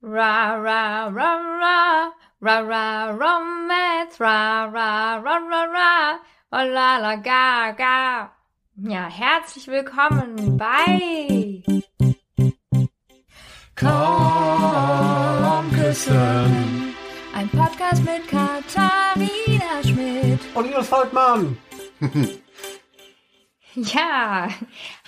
Ra ra ra ra ra ra romance ra ra ra ra ra oh la la ga ga. Ja, herzlich willkommen bei Komm küssen. ein Podcast mit Katharina Schmidt. Und Linus Volkmann. Ja,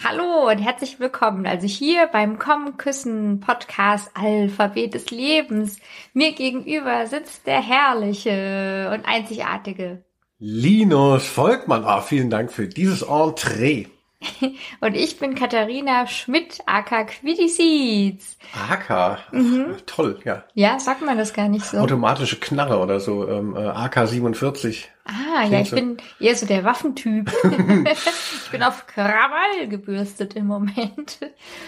hallo und herzlich willkommen. Also hier beim Kommen Küssen Podcast Alphabet des Lebens. Mir gegenüber sitzt der herrliche und einzigartige. Linus Volkmann. Ah, vielen Dank für dieses Entree. Und ich bin Katharina Schmidt, aka Quiddy Seeds. AK. Mhm. Toll, ja. Ja, sagt man das gar nicht so. Automatische Knarre oder so. Ähm, äh, AK 47. Ah, ja, ich so. bin eher so der Waffentyp. ich bin auf Krawall gebürstet im Moment.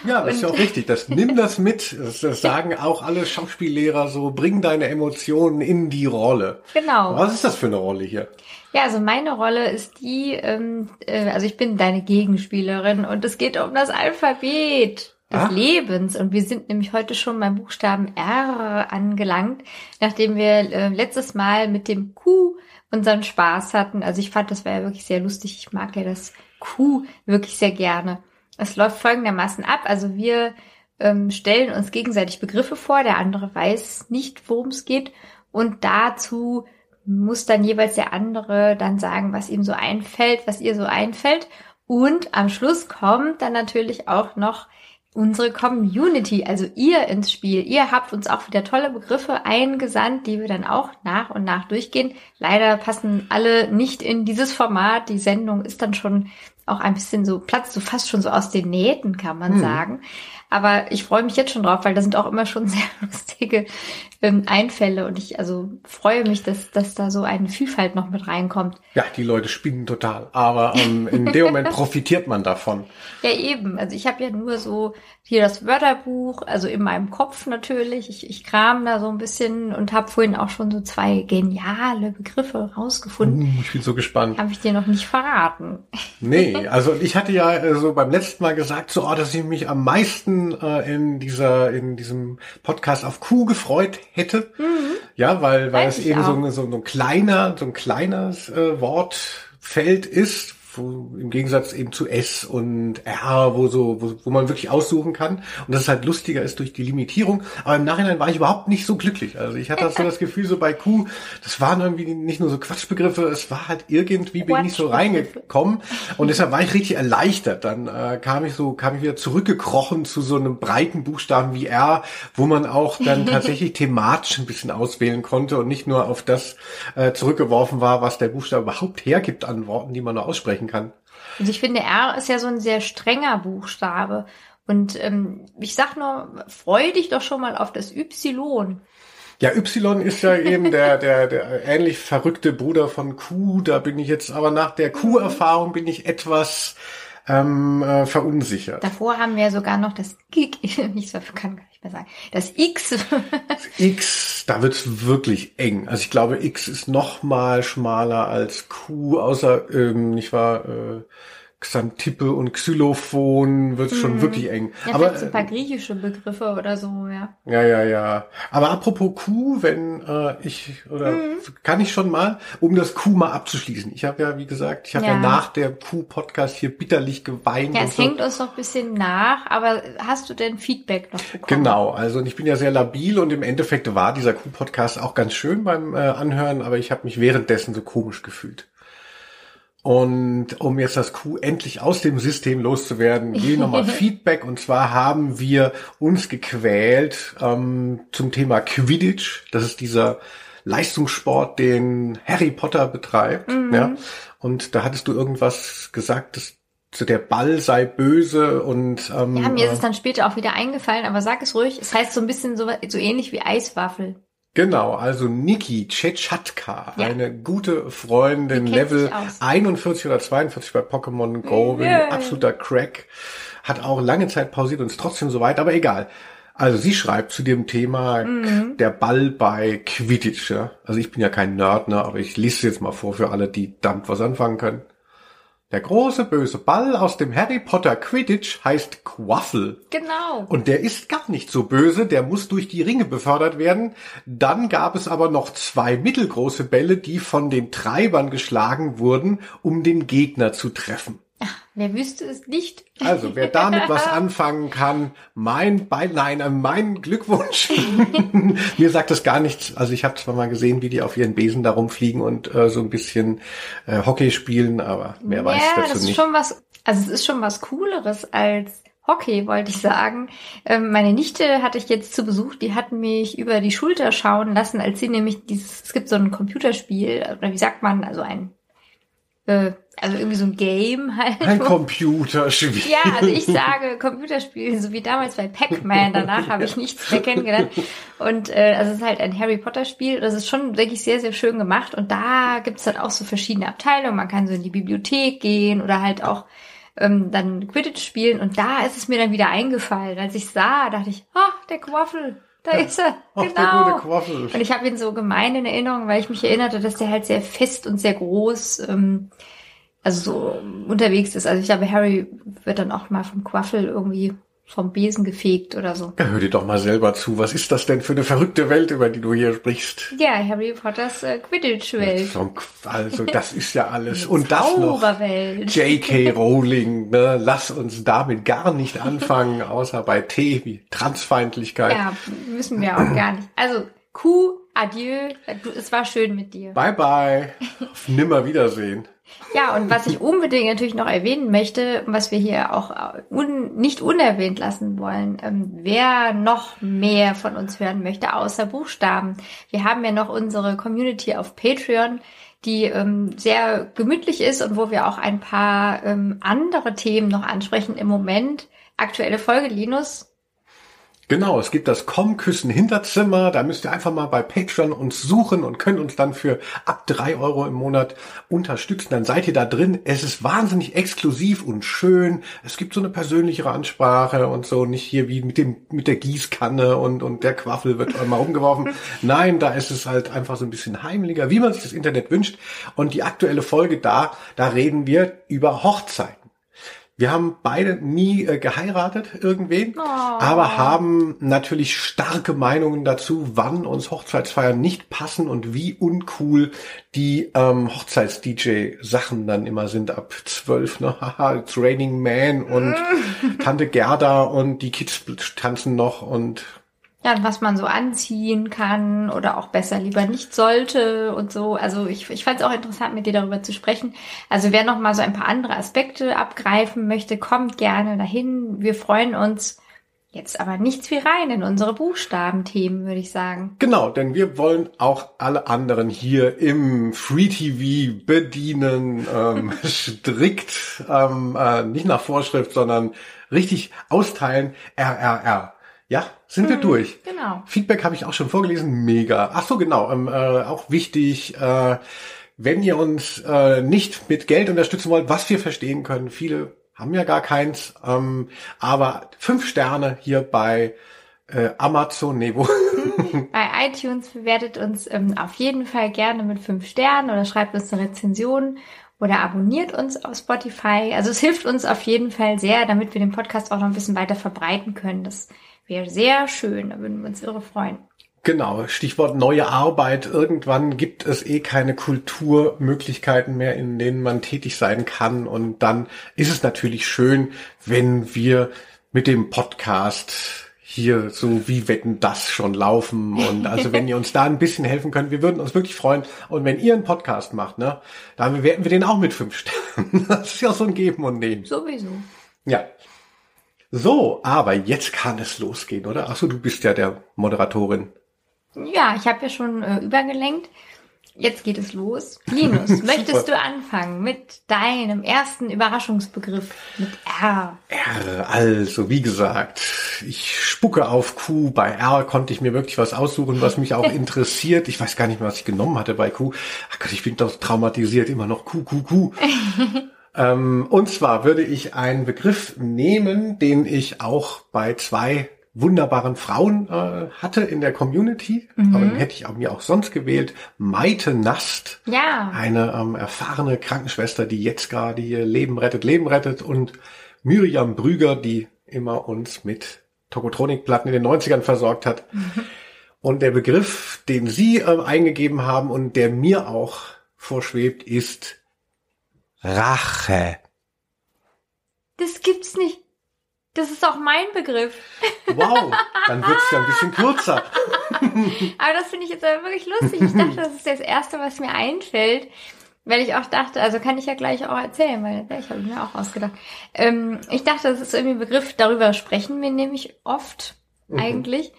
Ja, das ist ja auch richtig. Das, nimm das mit. Das, das sagen auch alle Schauspiellehrer so. Bring deine Emotionen in die Rolle. Genau. Was ist das für eine Rolle hier? Ja, also meine Rolle ist die, ähm, äh, also ich bin deine Gegenspielerin und es geht um das Alphabet des Ah. Lebens und wir sind nämlich heute schon beim Buchstaben R angelangt, nachdem wir äh, letztes Mal mit dem Q unseren Spaß hatten. Also ich fand, das war ja wirklich sehr lustig. Ich mag ja das Q wirklich sehr gerne. Es läuft folgendermaßen ab. Also wir ähm, stellen uns gegenseitig Begriffe vor, der andere weiß nicht, worum es geht und dazu muss dann jeweils der andere dann sagen, was ihm so einfällt, was ihr so einfällt. Und am Schluss kommt dann natürlich auch noch unsere Community, also ihr ins Spiel. Ihr habt uns auch wieder tolle Begriffe eingesandt, die wir dann auch nach und nach durchgehen. Leider passen alle nicht in dieses Format. Die Sendung ist dann schon auch ein bisschen so, platzt so fast schon so aus den Nähten, kann man Hm. sagen. Aber ich freue mich jetzt schon drauf, weil da sind auch immer schon sehr lustige ähm, Einfälle und ich also freue mich, dass, dass da so eine Vielfalt noch mit reinkommt. Ja, die Leute spinnen total. Aber ähm, in dem Moment profitiert man davon. Ja, eben. Also ich habe ja nur so hier das Wörterbuch, also in meinem Kopf natürlich. Ich, ich kram da so ein bisschen und habe vorhin auch schon so zwei geniale Begriffe rausgefunden. Uh, ich bin so gespannt. Habe ich dir noch nicht verraten. Nee, also ich hatte ja äh, so beim letzten Mal gesagt, so, oh, dass ich mich am meisten äh, in dieser, in diesem Podcast auf Q gefreut hätte. Ja, weil, weil Weiß es eben so, so, ein kleiner, so ein kleines äh, Wortfeld ist, wo, im Gegensatz eben zu S und R, wo so, wo, wo man wirklich aussuchen kann. Und dass es halt lustiger ist durch die Limitierung. Aber im Nachhinein war ich überhaupt nicht so glücklich. Also ich hatte so das Gefühl, so bei Q, das waren irgendwie nicht nur so Quatschbegriffe, es war halt irgendwie bin ich nicht so reingekommen. Und deshalb war ich richtig erleichtert. Dann äh, kam ich so, kam ich wieder zurückgekrochen zu so einem breiten Buchstaben wie R, wo man auch dann tatsächlich thematisch ein bisschen auswählen konnte und nicht nur auf das äh, zurückgeworfen war, was der Buchstabe überhaupt hergibt an Worten, die man nur aussprechen kann. Also ich finde, R ist ja so ein sehr strenger Buchstabe. Und ähm, ich sag nur, freu dich doch schon mal auf das Y. Ja, Y ist ja eben der, der, der ähnlich verrückte Bruder von Q. Da bin ich jetzt, aber nach der Q-Erfahrung bin ich etwas ähm, äh, verunsichert. Davor haben wir sogar noch das Gig, ich kann gar nicht mehr sagen, das X. X, da wird's wirklich eng. Also ich glaube, X ist noch mal schmaler als Q, außer, ähm, nicht wahr, äh, Xantippe und Xylophon wird's schon wirklich eng. Ja, Aber so ein paar griechische Begriffe oder so, ja. ja, ja, ja. Aber apropos Q, wenn äh, ich oder Mhm. kann ich schon mal, um das Q mal abzuschließen. Ich habe ja, wie gesagt, ich habe ja. Ja. nach der Q-Podcast hier bitterlich geweint. Ja, es so. hängt uns noch ein bisschen nach, aber hast du denn Feedback noch bekommen? Genau, also ich bin ja sehr labil und im Endeffekt war dieser Q-Podcast auch ganz schön beim äh, Anhören, aber ich habe mich währenddessen so komisch gefühlt. Und um jetzt das Q endlich aus dem System loszuwerden, ich nochmal Feedback. Und zwar haben wir uns gequält ähm, zum Thema Quidditch. Das ist dieser Leistungssport, den Harry Potter betreibt. Ja. Und da hattest du irgendwas gesagt, dass so der Ball sei böse und ähm, Ja, mir ist äh, es dann später auch wieder eingefallen, aber sag es ruhig. Es heißt so ein bisschen so, so ähnlich wie Eiswaffel. Genau, also Niki Chetchatka, Ja. eine gute Freundin, Level sich aus. 41 oder 42 bei Pokémon Go, bin Yay. absoluter Crack, hat auch lange Zeit pausiert und ist trotzdem soweit, aber egal. Also sie schreibt zu dem Thema Mhm. der Ball bei Quidditch. Ja? Also ich bin ja kein Nerd, ne, aber ich lese es jetzt mal vor für alle, die damit was anfangen können. Der große böse Ball aus dem Harry Potter Quidditch heißt Quaffle. Genau. Und der ist gar nicht so böse, der muss durch die Ringe befördert werden. Dann gab es aber noch zwei mittelgroße Bälle, die von den Treibern geschlagen wurden, um den Gegner zu treffen. Wer wüsste es nicht? Also, wer damit was anfangen kann, mein Bein, nein, äh, mein Glückwunsch. Mir sagt das gar nichts. Also ich habe zwar mal gesehen, wie die auf ihren Besen da rumfliegen und äh, so ein bisschen äh, Hockey spielen, aber mehr ja, weiß dazu das ist nicht. schon was, also es ist schon was Cooleres als Hockey, wollte ich sagen. Ähm, meine Nichte hatte ich jetzt zu Besuch, die hat mich über die Schulter schauen lassen, als sie nämlich dieses, es gibt so ein Computerspiel, oder wie sagt man, also ein äh, also irgendwie so ein Game halt. Ein Computerspiel. Ja, also ich sage Computerspiel, so wie damals bei Pac-Man. Danach habe ich nichts mehr kennengelernt. Und äh, also es ist halt ein Harry Potter Spiel. Das ist schon wirklich sehr, sehr schön gemacht. Und da gibt's dann auch so verschiedene Abteilungen. Man kann so in die Bibliothek gehen oder halt auch ähm, dann Quidditch spielen. Und da ist es mir dann wieder eingefallen. Als ich sah, dachte ich, ah, der Quaffel, da ist er. Ach, der genau. gute Quaffel. Und ich habe ihn so gemein in Erinnerung, weil ich mich erinnerte, dass der halt sehr fest und sehr groß, ähm, also so unterwegs ist. Also ich glaube, Harry wird dann auch mal vom Quaffel irgendwie vom Besen gefegt oder so. Ja, hör dir doch mal selber zu. Was ist das denn für eine verrückte Welt, über die du hier sprichst? Ja, Harry Potters äh, Quidditch-Welt. Also, das ist ja alles. Und das noch. J.K. Rowling, ne? Lass uns damit gar nicht anfangen, außer bei T wie Transfeindlichkeit. Ja, müssen wir auch gar nicht. Also, Kuh, adieu. Es war schön mit dir. Bye bye. Auf nimmer Wiedersehen. Ja, und was ich unbedingt natürlich noch erwähnen möchte, was wir hier auch un, nicht unerwähnt lassen wollen, ähm, wer noch mehr von uns hören möchte, außer Buchstaben. Wir haben ja noch unsere Community auf Patreon, die ähm, sehr gemütlich ist und wo wir auch ein paar ähm, andere Themen noch ansprechen im Moment. Aktuelle Folge, Linus. Genau, es gibt das Komm-Küssen Hinterzimmer. Da müsst ihr einfach mal bei Patreon uns suchen und könnt uns dann für ab drei Euro im Monat unterstützen. Dann seid ihr da drin. Es ist wahnsinnig exklusiv und schön. Es gibt so eine persönlichere Ansprache und so. Nicht hier wie mit dem, mit der Gießkanne und, und der Quaffel wird mal rumgeworfen. Nein, da ist es halt einfach so ein bisschen heimlicher, wie man sich das Internet wünscht. Und die aktuelle Folge da, da reden wir über Hochzeiten. Wir haben beide nie äh, geheiratet, irgendwen, aber haben natürlich starke Meinungen dazu, wann uns Hochzeitsfeiern nicht passen und wie uncool die ähm, Hochzeits-DJ-Sachen dann immer sind ab zwölf. Ne? Haha, It's Raining Man und Tante Gerda und die Kids tanzen noch und Ja, was man so anziehen kann oder auch besser lieber nicht sollte und so. Also ich, ich fand es auch interessant, mit dir darüber zu sprechen. Also wer noch mal so ein paar andere Aspekte abgreifen möchte, kommt gerne dahin. Wir freuen uns jetzt aber nichts wie rein in unsere Buchstabenthemen, würde ich sagen. Genau, denn wir wollen auch alle anderen hier im Free TV bedienen, ähm, strikt, ähm, äh, nicht nach Vorschrift, sondern richtig austeilen. RRR. Ja, sind wir durch. Genau. Feedback habe ich auch schon vorgelesen, mega. Ach so, genau, ähm, äh, auch wichtig. Äh, wenn ihr uns äh, nicht mit Geld unterstützen wollt, was wir verstehen können, viele haben ja gar keins, ähm, aber fünf Sterne hier bei äh, Amazon, nee, wo? Bei iTunes bewertet uns ähm, auf jeden Fall gerne mit fünf Sternen oder schreibt uns eine Rezension oder abonniert uns auf Spotify. Also es hilft uns auf jeden Fall sehr, damit wir den Podcast auch noch ein bisschen weiter verbreiten können. Das wäre sehr schön, da würden wir uns irre freuen. Genau, Stichwort neue Arbeit. Irgendwann gibt es eh keine Kulturmöglichkeiten mehr, in denen man tätig sein kann. Und dann ist es natürlich schön, wenn wir mit dem Podcast hier so wie Wetten das schon laufen. Und also wenn ihr uns da ein bisschen helfen könnt, wir würden uns wirklich freuen. Und wenn ihr einen Podcast macht, ne, dann bewerten wir den auch mit fünf Sternen. Das ist ja so ein Geben und Nehmen. Sowieso. Ja. So, aber jetzt kann es losgehen, oder? Ach so, du bist ja der Moderatorin. Ja, ich habe ja schon äh, übergelenkt. Jetzt geht es los. Linus, möchtest du anfangen mit deinem ersten Überraschungsbegriff mit R? R, also wie gesagt, ich spucke auf Q. Bei R konnte ich mir wirklich was aussuchen, was mich auch interessiert. Ich weiß gar nicht mehr, was ich genommen hatte bei Q. Ach Gott, ich bin doch traumatisiert, immer noch Q, Q, Q. ähm, und zwar würde ich einen Begriff nehmen, den ich auch bei zwei wunderbaren Frauen äh, hatte in der Community. Mhm. Aber dann hätte ich auch mir auch sonst gewählt. Maite Nast. Ja. Eine ähm, erfahrene Krankenschwester, die jetzt gerade hier Leben rettet, Leben rettet. Und Miriam Brüger, die immer uns mit Tokotronikplatten in den 90ern versorgt hat. Mhm. Und der Begriff, den Sie äh, eingegeben haben und der mir auch vorschwebt, ist Rache. Das gibt's nicht. Das ist auch mein Begriff. Wow, dann wird's ja ein bisschen kürzer. Aber das finde ich jetzt aber wirklich lustig. Ich dachte, das ist das Erste, was mir einfällt. Weil ich auch dachte, also kann ich ja gleich auch erzählen, weil ich habe mir auch ausgedacht. Ähm, ich dachte, das ist irgendwie ein Begriff, darüber sprechen wir nämlich oft mhm. eigentlich.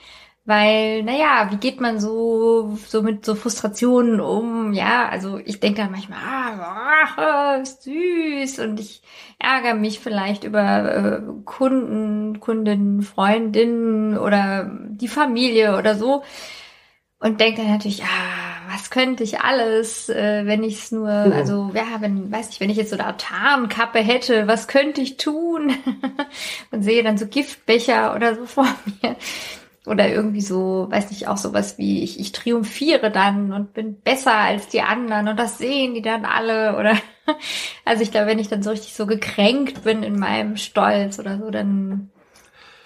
Weil, naja, wie geht man so, so mit so Frustrationen um? Ja, also ich denke dann manchmal, ah, oh, süß und ich ärgere mich vielleicht über äh, Kunden, Kundinnen, Freundinnen oder die Familie oder so. Und denke dann natürlich, ah, was könnte ich alles, äh, wenn ich es nur, mhm. also ja, wenn, weiß nicht, wenn ich jetzt so eine Tarnkappe hätte, was könnte ich tun? und sehe dann so Giftbecher oder so vor mir oder irgendwie so, weiß nicht, auch sowas wie ich, ich triumphiere dann und bin besser als die anderen und das sehen die dann alle oder also ich glaube, wenn ich dann so richtig so gekränkt bin in meinem Stolz oder so, dann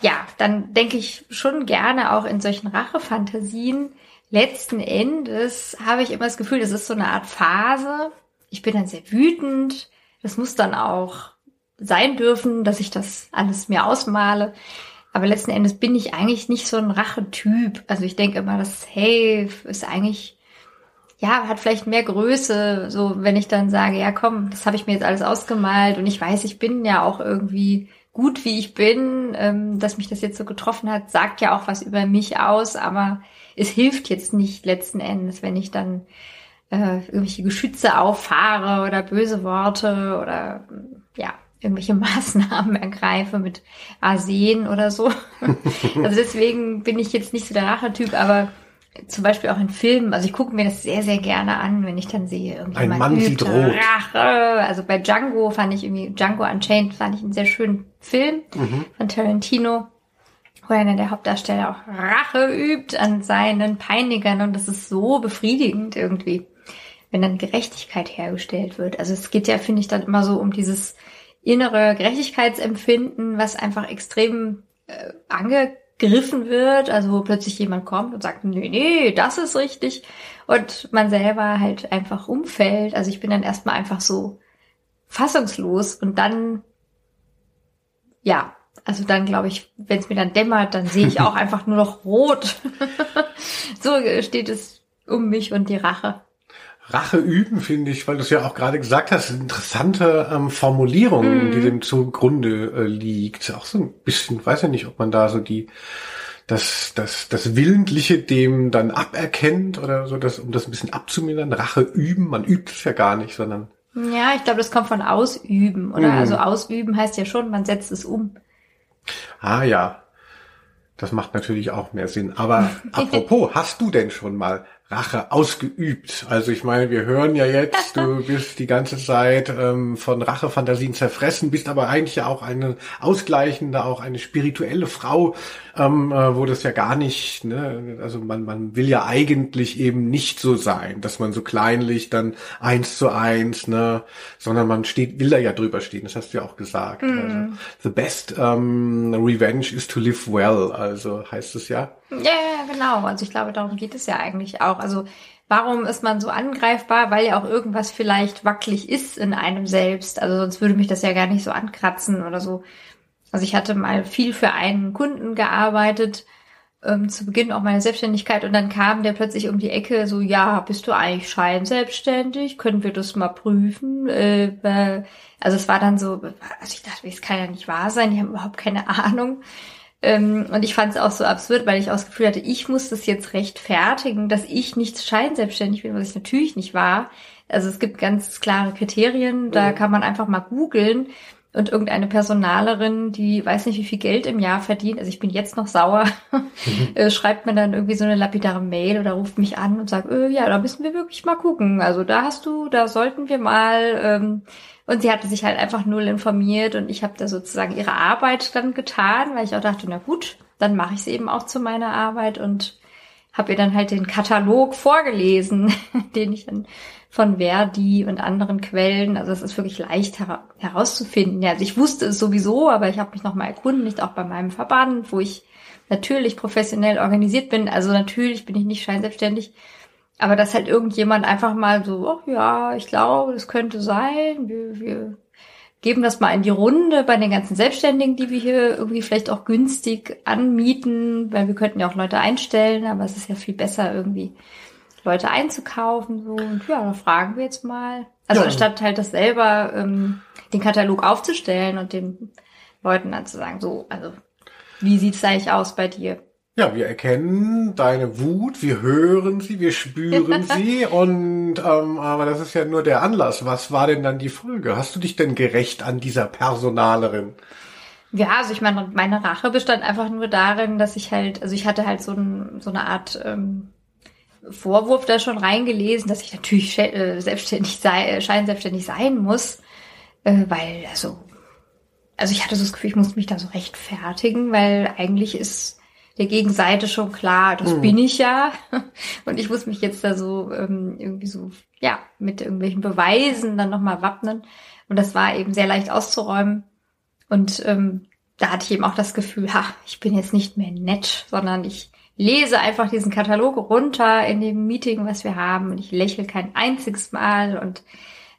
ja, dann denke ich schon gerne auch in solchen Rachefantasien. Letzten Endes habe ich immer das Gefühl, das ist so eine Art Phase. Ich bin dann sehr wütend. Das muss dann auch sein dürfen, dass ich das alles mir ausmale. Aber letzten Endes bin ich eigentlich nicht so ein Rachetyp. Also ich denke immer, das Hey ist eigentlich, ja, hat vielleicht mehr Größe. So, wenn ich dann sage, ja komm, das habe ich mir jetzt alles ausgemalt und ich weiß, ich bin ja auch irgendwie gut, wie ich bin. Ähm, dass mich das jetzt so getroffen hat, sagt ja auch was über mich aus. Aber es hilft jetzt nicht letzten Endes, wenn ich dann äh, irgendwelche Geschütze auffahre oder böse Worte oder ja, irgendwelche Maßnahmen ergreife mit Arsen oder so. also deswegen bin ich jetzt nicht so der Rachetyp, aber zum Beispiel auch in Filmen, also ich gucke mir das sehr, sehr gerne an, wenn ich dann sehe, irgendjemand Ein Mann sieht rot. Rache. Also bei Django fand ich irgendwie, Django Unchained fand ich einen sehr schönen Film mhm. von Tarantino, wo einer der Hauptdarsteller auch Rache übt an seinen Peinigern und das ist so befriedigend irgendwie, wenn dann Gerechtigkeit hergestellt wird. Also es geht ja, finde ich, dann immer so um dieses innere Gerechtigkeitsempfinden, was einfach extrem äh, angegriffen wird, also wo plötzlich jemand kommt und sagt, nee, nee, das ist richtig und man selber halt einfach umfällt. Also ich bin dann erstmal einfach so fassungslos und dann, ja, also dann glaube ich, wenn es mir dann dämmert, dann sehe ich auch einfach nur noch rot. so steht es um mich und die Rache. Rache üben, finde ich, weil du es ja auch gerade gesagt hast, interessante ähm, Formulierung, mm. die dem zugrunde äh, liegt. Auch so ein bisschen, weiß ja nicht, ob man da so die das, das, das Willentliche dem dann aberkennt oder so, das, um das ein bisschen abzumildern. Rache üben, man übt es ja gar nicht, sondern. Ja, ich glaube, das kommt von ausüben, oder? Mm. Also ausüben heißt ja schon, man setzt es um. Ah ja. Das macht natürlich auch mehr Sinn. Aber apropos, hast du denn schon mal Rache ausgeübt. Also ich meine, wir hören ja jetzt, du bist die ganze Zeit ähm, von Rachefantasien zerfressen, bist aber eigentlich ja auch eine ausgleichende, auch eine spirituelle Frau, ähm, äh, wo das ja gar nicht, ne, also man, man will ja eigentlich eben nicht so sein, dass man so kleinlich dann eins zu eins, ne, sondern man steht, will da ja drüber stehen, das hast du ja auch gesagt. Mm. Also, the best um, revenge is to live well, also heißt es ja. Ja, ja, genau. Also ich glaube, darum geht es ja eigentlich auch. Also warum ist man so angreifbar? Weil ja auch irgendwas vielleicht wackelig ist in einem selbst. Also sonst würde mich das ja gar nicht so ankratzen oder so. Also ich hatte mal viel für einen Kunden gearbeitet, ähm, zu Beginn auch meine Selbstständigkeit und dann kam der plötzlich um die Ecke so, ja, bist du eigentlich scheinselbstständig? Können wir das mal prüfen? Äh, also es war dann so, also ich dachte, es kann ja nicht wahr sein, die haben überhaupt keine Ahnung. Ähm, und ich fand es auch so absurd, weil ich auch das Gefühl hatte, ich muss das jetzt rechtfertigen, dass ich nicht scheinselbstständig bin, was ich natürlich nicht war. Also es gibt ganz klare Kriterien, da mhm. kann man einfach mal googeln und irgendeine Personalerin, die weiß nicht, wie viel Geld im Jahr verdient, also ich bin jetzt noch sauer, mhm. Äh, schreibt mir dann irgendwie so eine lapidare Mail oder ruft mich an und sagt, äh, ja, da müssen wir wirklich mal gucken. Also da hast du, da sollten wir mal ähm, und sie hatte sich halt einfach null informiert und ich habe da sozusagen ihre Arbeit dann getan, weil ich auch dachte, na gut, dann mache ich es eben auch zu meiner Arbeit und habe ihr dann halt den Katalog vorgelesen, den ich dann von Verdi und anderen Quellen, also es ist wirklich leicht her herauszufinden. Ja, also ich wusste es sowieso, aber ich habe mich nochmal erkundigt, auch bei meinem Verband, wo ich natürlich professionell organisiert bin. Also natürlich bin ich nicht scheinselbstständig, aber dass halt irgendjemand einfach mal so, oh ja, ich glaube, das könnte sein, wir, wir geben das mal in die Runde bei den ganzen Selbstständigen, die wir hier irgendwie vielleicht auch günstig anmieten, weil wir könnten ja auch Leute einstellen, aber es ist ja viel besser irgendwie Leute einzukaufen. So. Und ja, da fragen wir jetzt mal. Also ja. anstatt halt das selber ähm, den Katalog aufzustellen und den Leuten dann zu sagen, so, also wie sieht's eigentlich aus bei dir? Ja, wir erkennen deine Wut, wir hören sie, wir spüren sie und ähm, aber das ist ja nur der Anlass. Was war denn dann die Folge? Hast du dich denn gerecht an dieser Personalerin? Ja, also ich meine, meine Rache bestand einfach nur darin, dass ich halt, also ich hatte halt so, ein, so eine Art ähm, Vorwurf da schon reingelesen, dass ich natürlich äh, selbstständig sei, äh, scheinselbstständig sein muss, äh, weil also also ich hatte so das Gefühl, ich musste mich da so rechtfertigen, weil eigentlich ist der Gegenseite schon klar, das mhm. bin ich ja. Und ich muss mich jetzt da so ähm, irgendwie so, ja, mit irgendwelchen Beweisen dann nochmal wappnen. Und das war eben sehr leicht auszuräumen. Und ähm, da hatte ich eben auch das Gefühl, ha, ich bin jetzt nicht mehr nett, sondern ich lese einfach diesen Katalog runter in dem Meeting, was wir haben. Und ich lächle kein einziges Mal und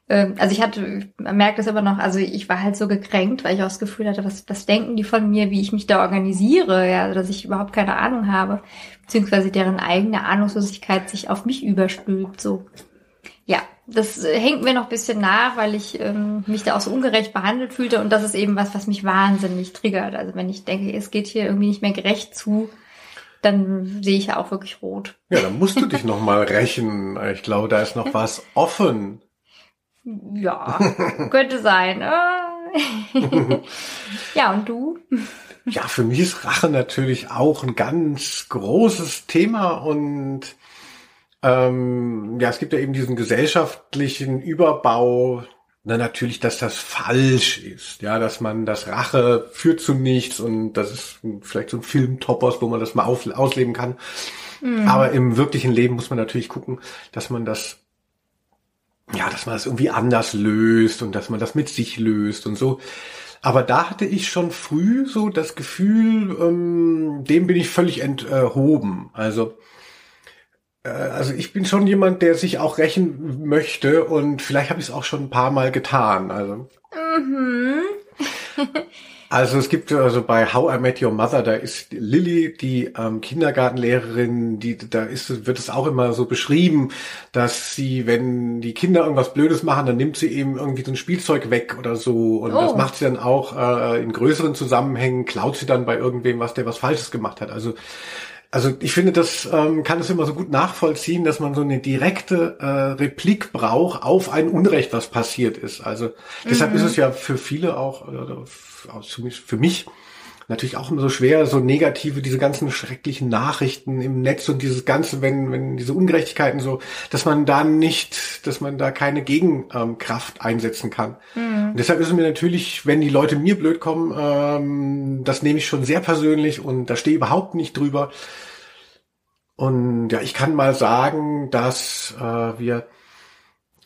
ähm, also ich hatte, man merkt das immer noch, also ich war halt so gekränkt, weil ich auch das Gefühl hatte, was, was denken die von mir, wie ich mich da organisiere, ja, dass ich überhaupt keine Ahnung habe, beziehungsweise deren eigene Ahnungslosigkeit sich auf mich überstülpt, so. Ja, das hängt mir noch ein bisschen nach, weil ich ähm, mich da auch so ungerecht behandelt fühlte und das ist eben was, was mich wahnsinnig triggert. Also wenn ich denke, es geht hier irgendwie nicht mehr gerecht zu, dann sehe ich ja auch wirklich rot. Ja, dann musst du dich noch mal rächen. Ich glaube, da ist noch was offen. Ja, könnte sein. ja, und du? Ja, für mich ist Rache natürlich auch ein ganz großes Thema und ähm, ja, es gibt ja eben diesen gesellschaftlichen Überbau, na natürlich, dass das falsch ist, ja, dass man das Rache führt zu nichts und das ist vielleicht so ein Filmtopos, wo man das mal auf, ausleben kann. Mhm. Aber im wirklichen Leben muss man natürlich gucken, dass man das ja, dass man das irgendwie anders löst und dass man das mit sich löst und so. Aber da hatte ich schon früh so das Gefühl, ähm, dem bin ich völlig enthoben. Also, also ich bin schon jemand, der sich auch rächen möchte und vielleicht habe ich es auch schon ein paar Mal getan. Also. Mhm. Also es gibt also bei How I Met Your Mother, da ist Lily, die ähm, Kindergartenlehrerin, die da ist, wird es auch immer so beschrieben, dass sie, wenn die Kinder irgendwas Blödes machen, dann nimmt sie eben irgendwie so ein Spielzeug weg oder so. Und oh. das macht sie dann auch äh, in größeren Zusammenhängen, klaut sie dann bei irgendwem was, der was Falsches gemacht hat. Also also ich finde, das ähm, kann es immer so gut nachvollziehen, dass man so eine direkte äh, Replik braucht auf ein Unrecht, was passiert ist. Also deshalb mhm. ist es ja für viele auch, oder für mich natürlich auch immer so schwer, so negative, diese ganzen schrecklichen Nachrichten im Netz und dieses Ganze, wenn, wenn diese Ungerechtigkeiten so, dass man da nicht, dass man da keine Gegenkraft einsetzen kann. Mhm. Und deshalb ist es mir natürlich, wenn die Leute mir blöd kommen, ähm, das nehme ich schon sehr persönlich und da stehe überhaupt nicht drüber. Und ja, ich kann mal sagen, dass äh, wir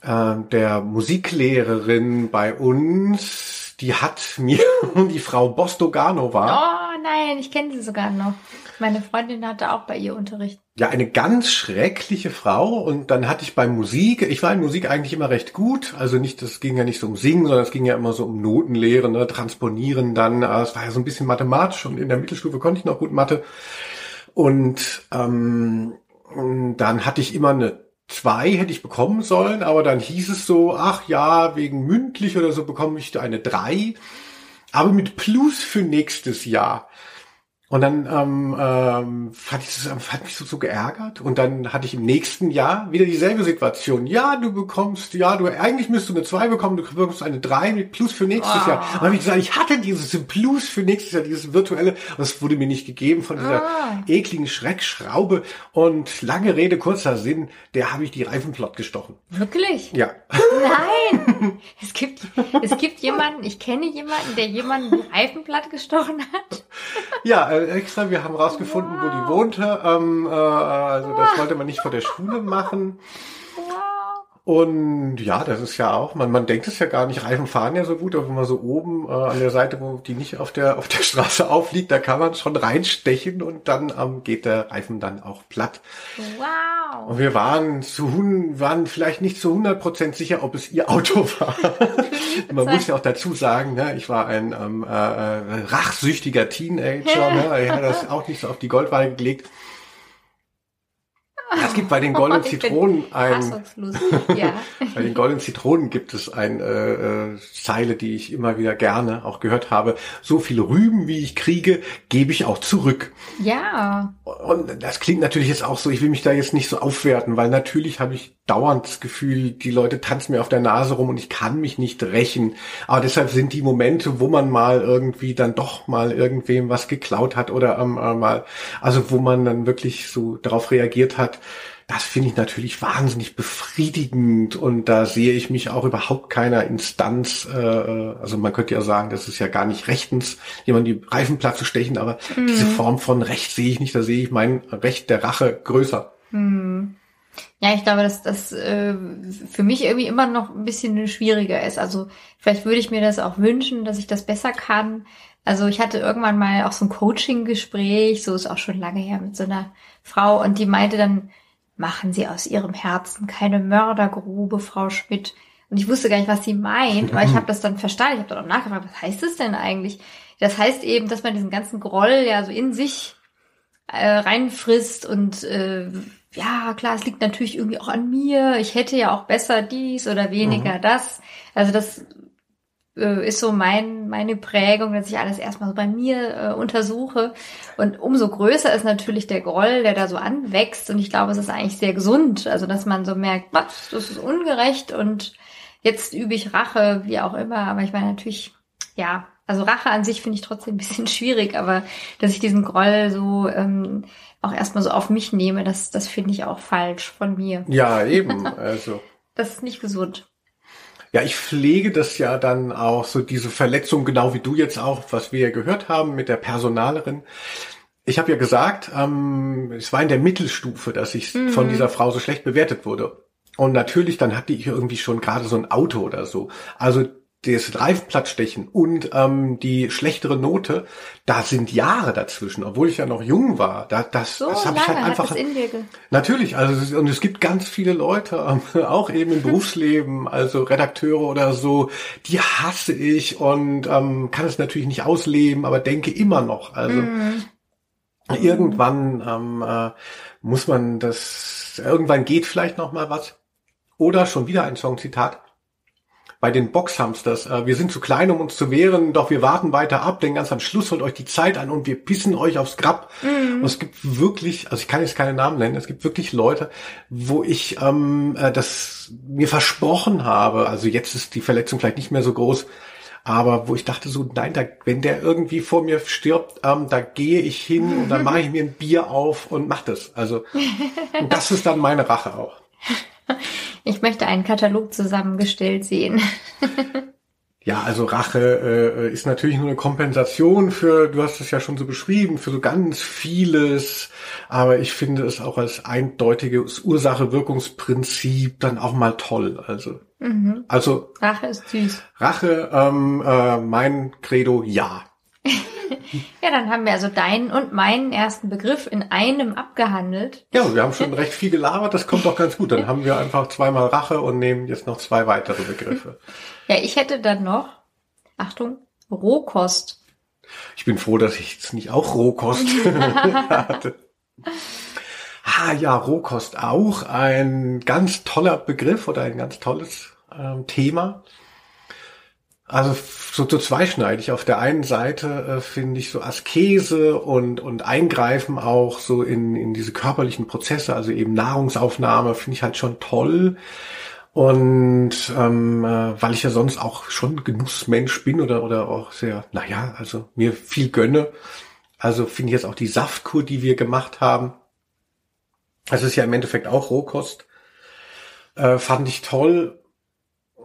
äh, der Musiklehrerin bei uns die hat mir die Frau Bostoganova. Oh nein, ich kenne sie sogar noch. Meine Freundin hatte auch bei ihr Unterricht. Ja, eine ganz schreckliche Frau. Und dann hatte ich bei Musik, ich war in Musik eigentlich immer recht gut. Also nicht, das ging ja nicht so um Singen, sondern es ging ja immer so um Notenlehre, ne, Transponieren dann. Ah, es war ja so ein bisschen mathematisch und in der Mittelstufe konnte ich noch gut Mathe. Und ähm, dann hatte ich immer eine zwei hätte ich bekommen sollen, aber dann hieß es so, ach ja, wegen mündlich oder so bekomme ich eine drei, aber mit Plus für nächstes Jahr. Und dann ähm, ähm, fand ich hat mich so, so geärgert. Und dann hatte ich im nächsten Jahr wieder dieselbe Situation. Ja, du bekommst, ja, du eigentlich müsstest du eine 2 bekommen, du bekommst eine 3 mit Plus für nächstes oh. Jahr. Und dann habe ich gesagt, ich hatte dieses Plus für nächstes Jahr, dieses virtuelle, und das wurde mir nicht gegeben von dieser oh. ekligen Schreckschraube. Und lange Rede, kurzer Sinn, der habe ich die Reifen flott gestochen. Wirklich? Ja. Nein! es gibt, es gibt jemanden, ich kenne jemanden, der jemanden Reifen platt gestochen hat. ja, extra. Wir haben rausgefunden, wow. wo die wohnte. Ähm, äh, also das wollte man nicht vor der Schule machen. Und ja, das ist ja auch, man, man denkt es ja gar nicht, Reifen fahren ja so gut, aber wenn man so oben äh, an der Seite, wo die nicht auf der, auf der Straße aufliegt, da kann man schon reinstechen und dann ähm, geht der Reifen dann auch platt. Wow. Und wir waren zu waren vielleicht nicht zu 100 Prozent sicher, ob es ihr Auto war. man muss ja auch dazu sagen, ne, ich war ein ähm, äh, äh rachsüchtiger Teenager, ne, ich hatte das auch nicht so auf die Goldwaage gelegt. Es gibt bei den goldenen Zitronen ein. Ja. bei den goldenen Zitronen gibt es eine äh, äh, Zeile, die ich immer wieder gerne auch gehört habe. So viele Rüben, wie ich kriege, gebe ich auch zurück. Ja. Und das klingt natürlich jetzt auch so, ich will mich da jetzt nicht so aufwerten, weil natürlich habe ich dauernd das Gefühl, die Leute tanzen mir auf der Nase rum und ich kann mich nicht rächen. Aber deshalb sind die Momente, wo man mal irgendwie dann doch mal irgendwem was geklaut hat oder ähm, äh, mal, also wo man dann wirklich so darauf reagiert hat, das finde ich natürlich wahnsinnig befriedigend und da sehe ich mich auch überhaupt keiner Instanz, äh, äh also man könnte ja sagen, das ist ja gar nicht rechtens, jemand die Reifenplatz zu stechen, aber mhm. diese Form von Recht sehe ich nicht, da sehe ich mein Recht der Rache größer. Mhm. Ja, ich glaube, dass das äh, für mich irgendwie immer noch ein bisschen schwieriger ist. Also vielleicht würde ich mir das auch wünschen, dass ich das besser kann. Also ich hatte irgendwann mal auch so ein Coaching-Gespräch, so ist auch schon lange her, mit so einer Frau und die meinte dann, machen Sie aus Ihrem Herzen keine Mördergrube, Frau Schmidt. Und ich wusste gar nicht, was sie meint, aber ich habe das dann verstanden. Ich habe dann auch nachgefragt, was heißt das denn eigentlich? Das heißt eben, dass man diesen ganzen Groll ja so in sich äh, reinfrisst und äh, ja, klar, es liegt natürlich irgendwie auch an mir. Ich hätte ja auch besser dies oder weniger mhm. das. Also das ist so mein, meine Prägung, dass ich alles erstmal so bei mir äh, untersuche. Und umso größer ist natürlich der Groll, der da so anwächst. Und ich glaube, es ist eigentlich sehr gesund. Also, dass man so merkt, was, das ist ungerecht und jetzt übe ich Rache, wie auch immer. Aber ich meine natürlich, ja, also Rache an sich finde ich trotzdem ein bisschen schwierig, aber dass ich diesen Groll so ähm, auch erstmal so auf mich nehme, das, das finde ich auch falsch von mir. Ja, eben. Also. das ist nicht gesund. Ja, ich pflege das ja dann auch, so diese Verletzung, genau wie du jetzt auch, was wir ja gehört haben mit der Personalerin. Ich habe ja gesagt, ähm, es war in der Mittelstufe, dass ich mhm. von dieser Frau so schlecht bewertet wurde. Und natürlich, dann hatte ich irgendwie schon gerade so ein Auto oder so. Also das Reifenplatzstechen und ähm, die schlechtere Note, da sind Jahre dazwischen, obwohl ich ja noch jung war. Da, das so das habe ich halt einfach. Natürlich, also und es gibt ganz viele Leute, ähm, auch eben im Berufsleben, also Redakteure oder so, die hasse ich und ähm, kann es natürlich nicht ausleben, aber denke immer noch. Also mm. irgendwann ähm, äh, muss man das, irgendwann geht vielleicht noch mal was. Oder schon wieder ein Songzitat bei den Boxhamsters. Äh, wir sind zu klein, um uns zu wehren, doch wir warten weiter ab, denn ganz am Schluss holt euch die Zeit an und wir pissen euch aufs Grab. Mhm. Und es gibt wirklich, also ich kann jetzt keine Namen nennen, es gibt wirklich Leute, wo ich ähm, äh, das mir versprochen habe, also jetzt ist die Verletzung vielleicht nicht mehr so groß, aber wo ich dachte so, nein, da, wenn der irgendwie vor mir stirbt, ähm, da gehe ich hin und dann mache ich mir ein Bier auf und mach das. Also das ist dann meine Rache auch. Ich möchte einen Katalog zusammengestellt sehen. Ja, also Rache äh, ist natürlich nur eine Kompensation für, du hast es ja schon so beschrieben, für so ganz vieles. Aber ich finde es auch als eindeutiges Ursache-Wirkungsprinzip dann auch mal toll. Also, mhm. also Rache ist süß. Rache, ähm, äh, mein Credo, ja. ja, dann haben wir also deinen und meinen ersten Begriff in einem abgehandelt. Ja, wir haben schon recht viel gelabert, das kommt doch ganz gut. Dann haben wir einfach zweimal Rache und nehmen jetzt noch zwei weitere Begriffe. Ja, ich hätte dann noch, Achtung, Rohkost. Ich bin froh, dass ich jetzt nicht auch Rohkost hatte. Ah ja, Rohkost auch ein ganz toller Begriff oder ein ganz tolles ähm, Thema. Also so, so zweischneidig. Auf der einen Seite äh, finde ich so Askese und, und Eingreifen auch so in, in diese körperlichen Prozesse, also eben Nahrungsaufnahme, finde ich halt schon toll. Und ähm, äh, weil ich ja sonst auch schon Genussmensch bin oder, oder auch sehr, naja, also mir viel gönne. Also finde ich jetzt auch die Saftkur, die wir gemacht haben. Das ist ja im Endeffekt auch Rohkost. Äh, fand ich toll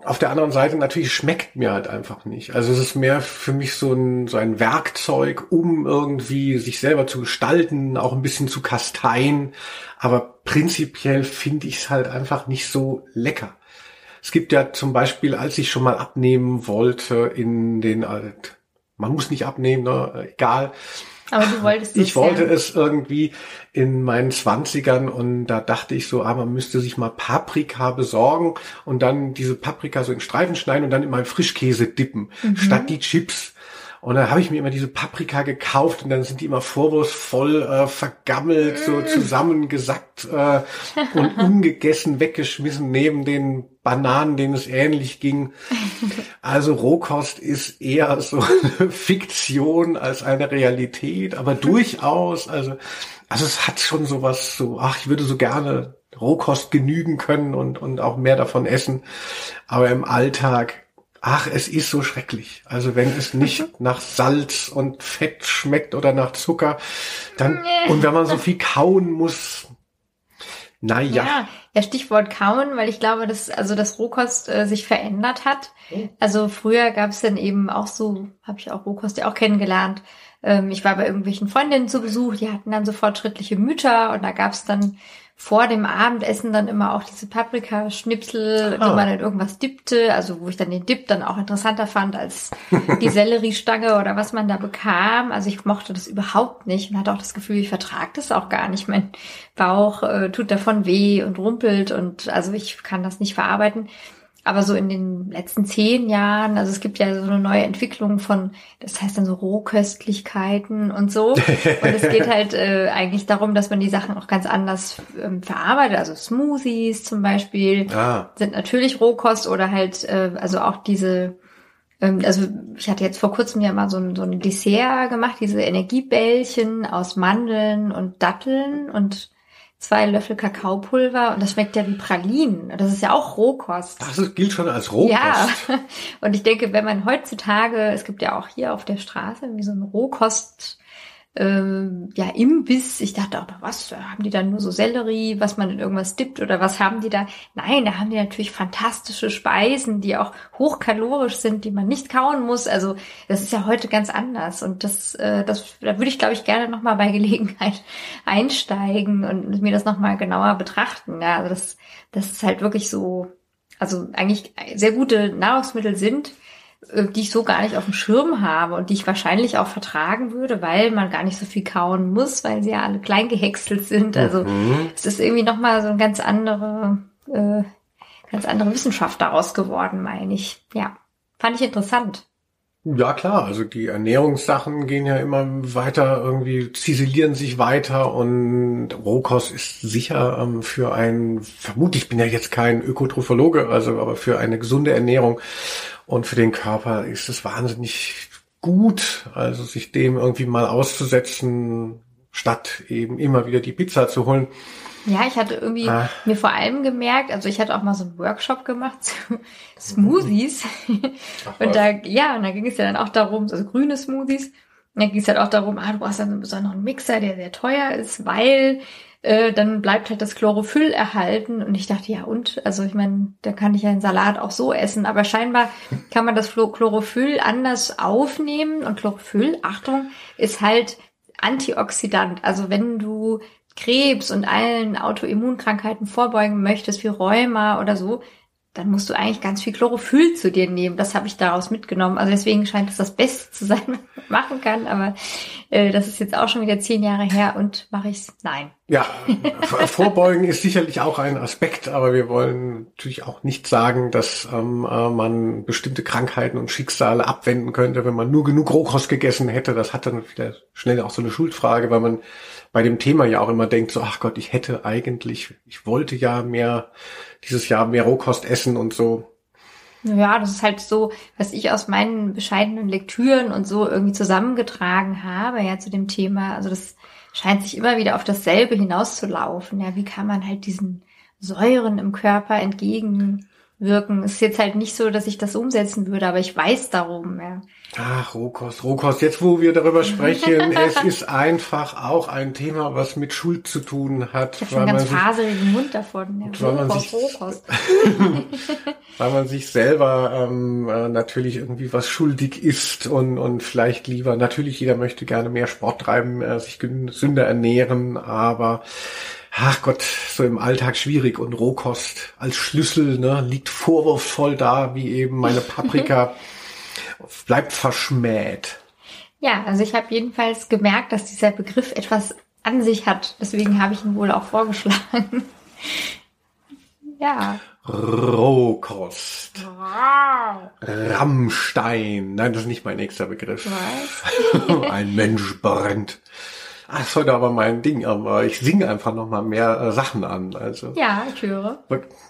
auf der anderen Seite natürlich schmeckt mir halt einfach nicht. Also es ist mehr für mich so ein, so ein Werkzeug, um irgendwie sich selber zu gestalten, auch ein bisschen zu kasteien. Aber prinzipiell finde ich es halt einfach nicht so lecker. Es gibt ja zum Beispiel, als ich schon mal abnehmen wollte in den, man muss nicht abnehmen, ne, egal, aber du wolltest es. Ich wollte ja. es irgendwie in meinen Zwanzigern und da dachte ich so, ah, man müsste sich mal Paprika besorgen und dann diese Paprika so in Streifen schneiden und dann in meinen Frischkäse dippen, mhm. statt die Chips. Und dann habe ich mir immer diese Paprika gekauft und dann sind die immer vorwurfsvoll äh, vergammelt, so mm. zusammengesackt äh, und ungegessen weggeschmissen neben den Bananen, denen es ähnlich ging. Also Rohkost ist eher so eine Fiktion als eine Realität, aber durchaus, also, also es hat schon sowas so, ach, ich würde so gerne Rohkost genügen können und, und auch mehr davon essen. Aber im Alltag Ach, es ist so schrecklich. Also wenn es nicht nach Salz und Fett schmeckt oder nach Zucker, dann und wenn man so viel kauen muss, naja. Ja, ja, Stichwort kauen, weil ich glaube, dass also das Rohkost äh, sich verändert hat. Oh. Also früher gab es dann eben auch so, habe ich auch Rohkost ja auch kennengelernt. Ähm, ich war bei irgendwelchen Freundinnen zu Besuch, die hatten dann so fortschrittliche Mütter und da gab es dann vor dem Abendessen dann immer auch diese Paprikaschnipsel, ah. die man in irgendwas dippte, also wo ich dann den Dip dann auch interessanter fand als die Selleriestange oder was man da bekam. Also ich mochte das überhaupt nicht und hatte auch das Gefühl, ich vertrage das auch gar nicht. Mein Bauch äh, tut davon weh und rumpelt und also ich kann das nicht verarbeiten. Aber so in den letzten zehn Jahren, also es gibt ja so eine neue Entwicklung von, das heißt dann so Rohköstlichkeiten und so. Und es geht halt äh, eigentlich darum, dass man die Sachen auch ganz anders ähm, verarbeitet. Also Smoothies zum Beispiel ah. sind natürlich Rohkost oder halt, äh, also auch diese, ähm, also ich hatte jetzt vor kurzem ja mal so ein, so ein Dessert gemacht, diese Energiebällchen aus Mandeln und Datteln und zwei Löffel Kakaopulver und das schmeckt ja wie Pralinen. Das ist ja auch Rohkost. Das gilt schon als Rohkost. Ja, und ich denke, wenn man heutzutage, es gibt ja auch hier auf der Straße wie so ein Rohkost ähm, ja, Imbiss. Ich dachte auch, was, haben die da nur so Sellerie, was man in irgendwas dippt oder was haben die da? Nein, da haben die natürlich fantastische Speisen, die auch hochkalorisch sind, die man nicht kauen muss. Also das ist ja heute ganz anders und das, äh, das, da würde ich glaube ich gerne nochmal bei Gelegenheit einsteigen und mir das nochmal genauer betrachten. Ja, also das, das ist halt wirklich so, also eigentlich sehr gute Nahrungsmittel sind, die ich so gar nicht auf dem Schirm habe und die ich wahrscheinlich auch vertragen würde, weil man gar nicht so viel kauen muss, weil sie ja alle klein gehäckselt sind. Also mhm. es ist irgendwie nochmal so eine ganz andere, äh, ganz andere Wissenschaft daraus geworden, meine ich. Ja, fand ich interessant. Ja klar, also die Ernährungssachen gehen ja immer weiter, irgendwie ziselieren sich weiter und Rohkost ist sicher ähm, für ein, vermutlich, ich bin ja jetzt kein Ökotrophologe, also aber für eine gesunde Ernährung und für den Körper ist es wahnsinnig gut, also sich dem irgendwie mal auszusetzen, statt eben immer wieder die Pizza zu holen. Ja, ich hatte irgendwie ah. mir vor allem gemerkt, also ich hatte auch mal so einen Workshop gemacht zu Smoothies. Ach, und da, ja, und da ging es ja dann auch darum, also grüne Smoothies. Und dann ging es halt auch darum, ah, du brauchst dann einen besonderen Mixer, der sehr teuer ist, weil äh, dann bleibt halt das Chlorophyll erhalten. Und ich dachte, ja und? Also ich meine, da kann ich ja einen Salat auch so essen. Aber scheinbar kann man das Chlorophyll anders aufnehmen. Und Chlorophyll, Achtung, ist halt Antioxidant. Also wenn du Krebs und allen Autoimmunkrankheiten vorbeugen möchtest, wie Rheuma oder so, dann musst du eigentlich ganz viel Chlorophyll zu dir nehmen. Das habe ich daraus mitgenommen. Also deswegen scheint es das Beste zu sein, was man machen kann. Aber äh, das ist jetzt auch schon wieder zehn Jahre her und mache ich's? Nein. Ja, Vorbeugen ist sicherlich auch ein Aspekt, aber wir wollen natürlich auch nicht sagen, dass ähm, äh, man bestimmte Krankheiten und Schicksale abwenden könnte, wenn man nur genug Rohkost gegessen hätte. Das hat dann wieder schnell auch so eine Schuldfrage, weil man bei dem Thema ja auch immer denkt, so, ach Gott, ich hätte eigentlich, ich wollte ja mehr, dieses Jahr mehr Rohkost essen und so. Ja, das ist halt so, was ich aus meinen bescheidenen Lektüren und so irgendwie zusammengetragen habe, ja, zu dem Thema. Also das scheint sich immer wieder auf dasselbe hinauszulaufen. Ja, wie kann man halt diesen Säuren im Körper entgegen wirken. Es ist jetzt halt nicht so, dass ich das umsetzen würde, aber ich weiß darum, ja. Ach, Rohkost, Rohkost. Jetzt, wo wir darüber sprechen, es ist einfach auch ein Thema, was mit Schuld zu tun hat. Ich habe schon ganz faserigen Mund davon. Ja. Weil man, sich, Rohkost. weil man sich selber ähm, äh, natürlich irgendwie was schuldig ist und, und vielleicht lieber, natürlich jeder möchte gerne mehr Sport treiben, äh, sich gesünder ernähren, aber ach Gott, so im Alltag schwierig und Rohkost als Schlüssel ne, liegt vorwurfsvoll da, wie eben meine Paprika bleibt verschmäht. Ja, also ich habe jedenfalls gemerkt, dass dieser Begriff etwas an sich hat. Deswegen habe ich ihn wohl auch vorgeschlagen. ja. Rohkost. Wow. Rammstein. Nein, das ist nicht mein nächster Begriff. Was? Ein Mensch brennt. Ah, das ist heute aber mein Ding, aber ich singe einfach noch mal mehr äh, Sachen an. Also. Ja, ich höre.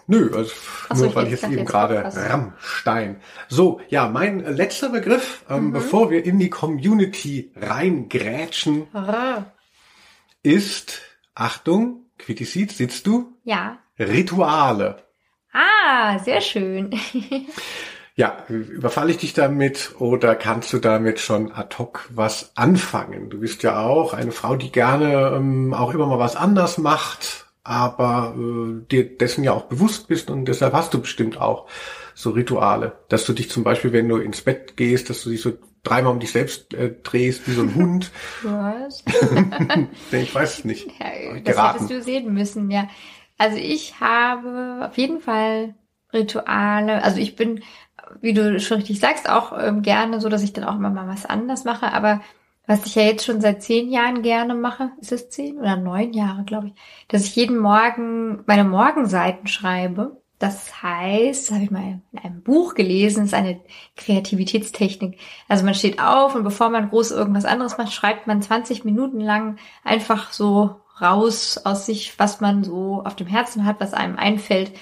Nö, also so, nur ich weil ich jetzt eben gerade Rammstein. So, ja, mein letzter Begriff, ähm, mhm. bevor wir in die Community reingrätschen, ah. ist, Achtung, Quittisit, sitzt du? Ja. Rituale. Ah, sehr schön. Ja, überfalle ich dich damit oder kannst du damit schon ad hoc was anfangen? Du bist ja auch eine Frau, die gerne ähm, auch immer mal was anders macht, aber äh, dir dessen ja auch bewusst bist und deshalb hast du bestimmt auch so Rituale, dass du dich zum Beispiel, wenn du ins Bett gehst, dass du dich so dreimal um dich selbst äh, drehst wie so ein Hund. Was? ich weiß es nicht. Ja, das hättest du sehen müssen, ja. Also ich habe auf jeden Fall Rituale. Also ich bin wie du schon richtig sagst, auch ähm, gerne so, dass ich dann auch immer mal was anders mache. Aber was ich ja jetzt schon seit zehn Jahren gerne mache, ist es zehn oder neun Jahre, glaube ich, dass ich jeden Morgen meine Morgenseiten schreibe. Das heißt, das habe ich mal in einem Buch gelesen, ist eine Kreativitätstechnik. Also man steht auf und bevor man groß irgendwas anderes macht, schreibt man 20 Minuten lang einfach so raus aus sich, was man so auf dem Herzen hat, was einem einfällt.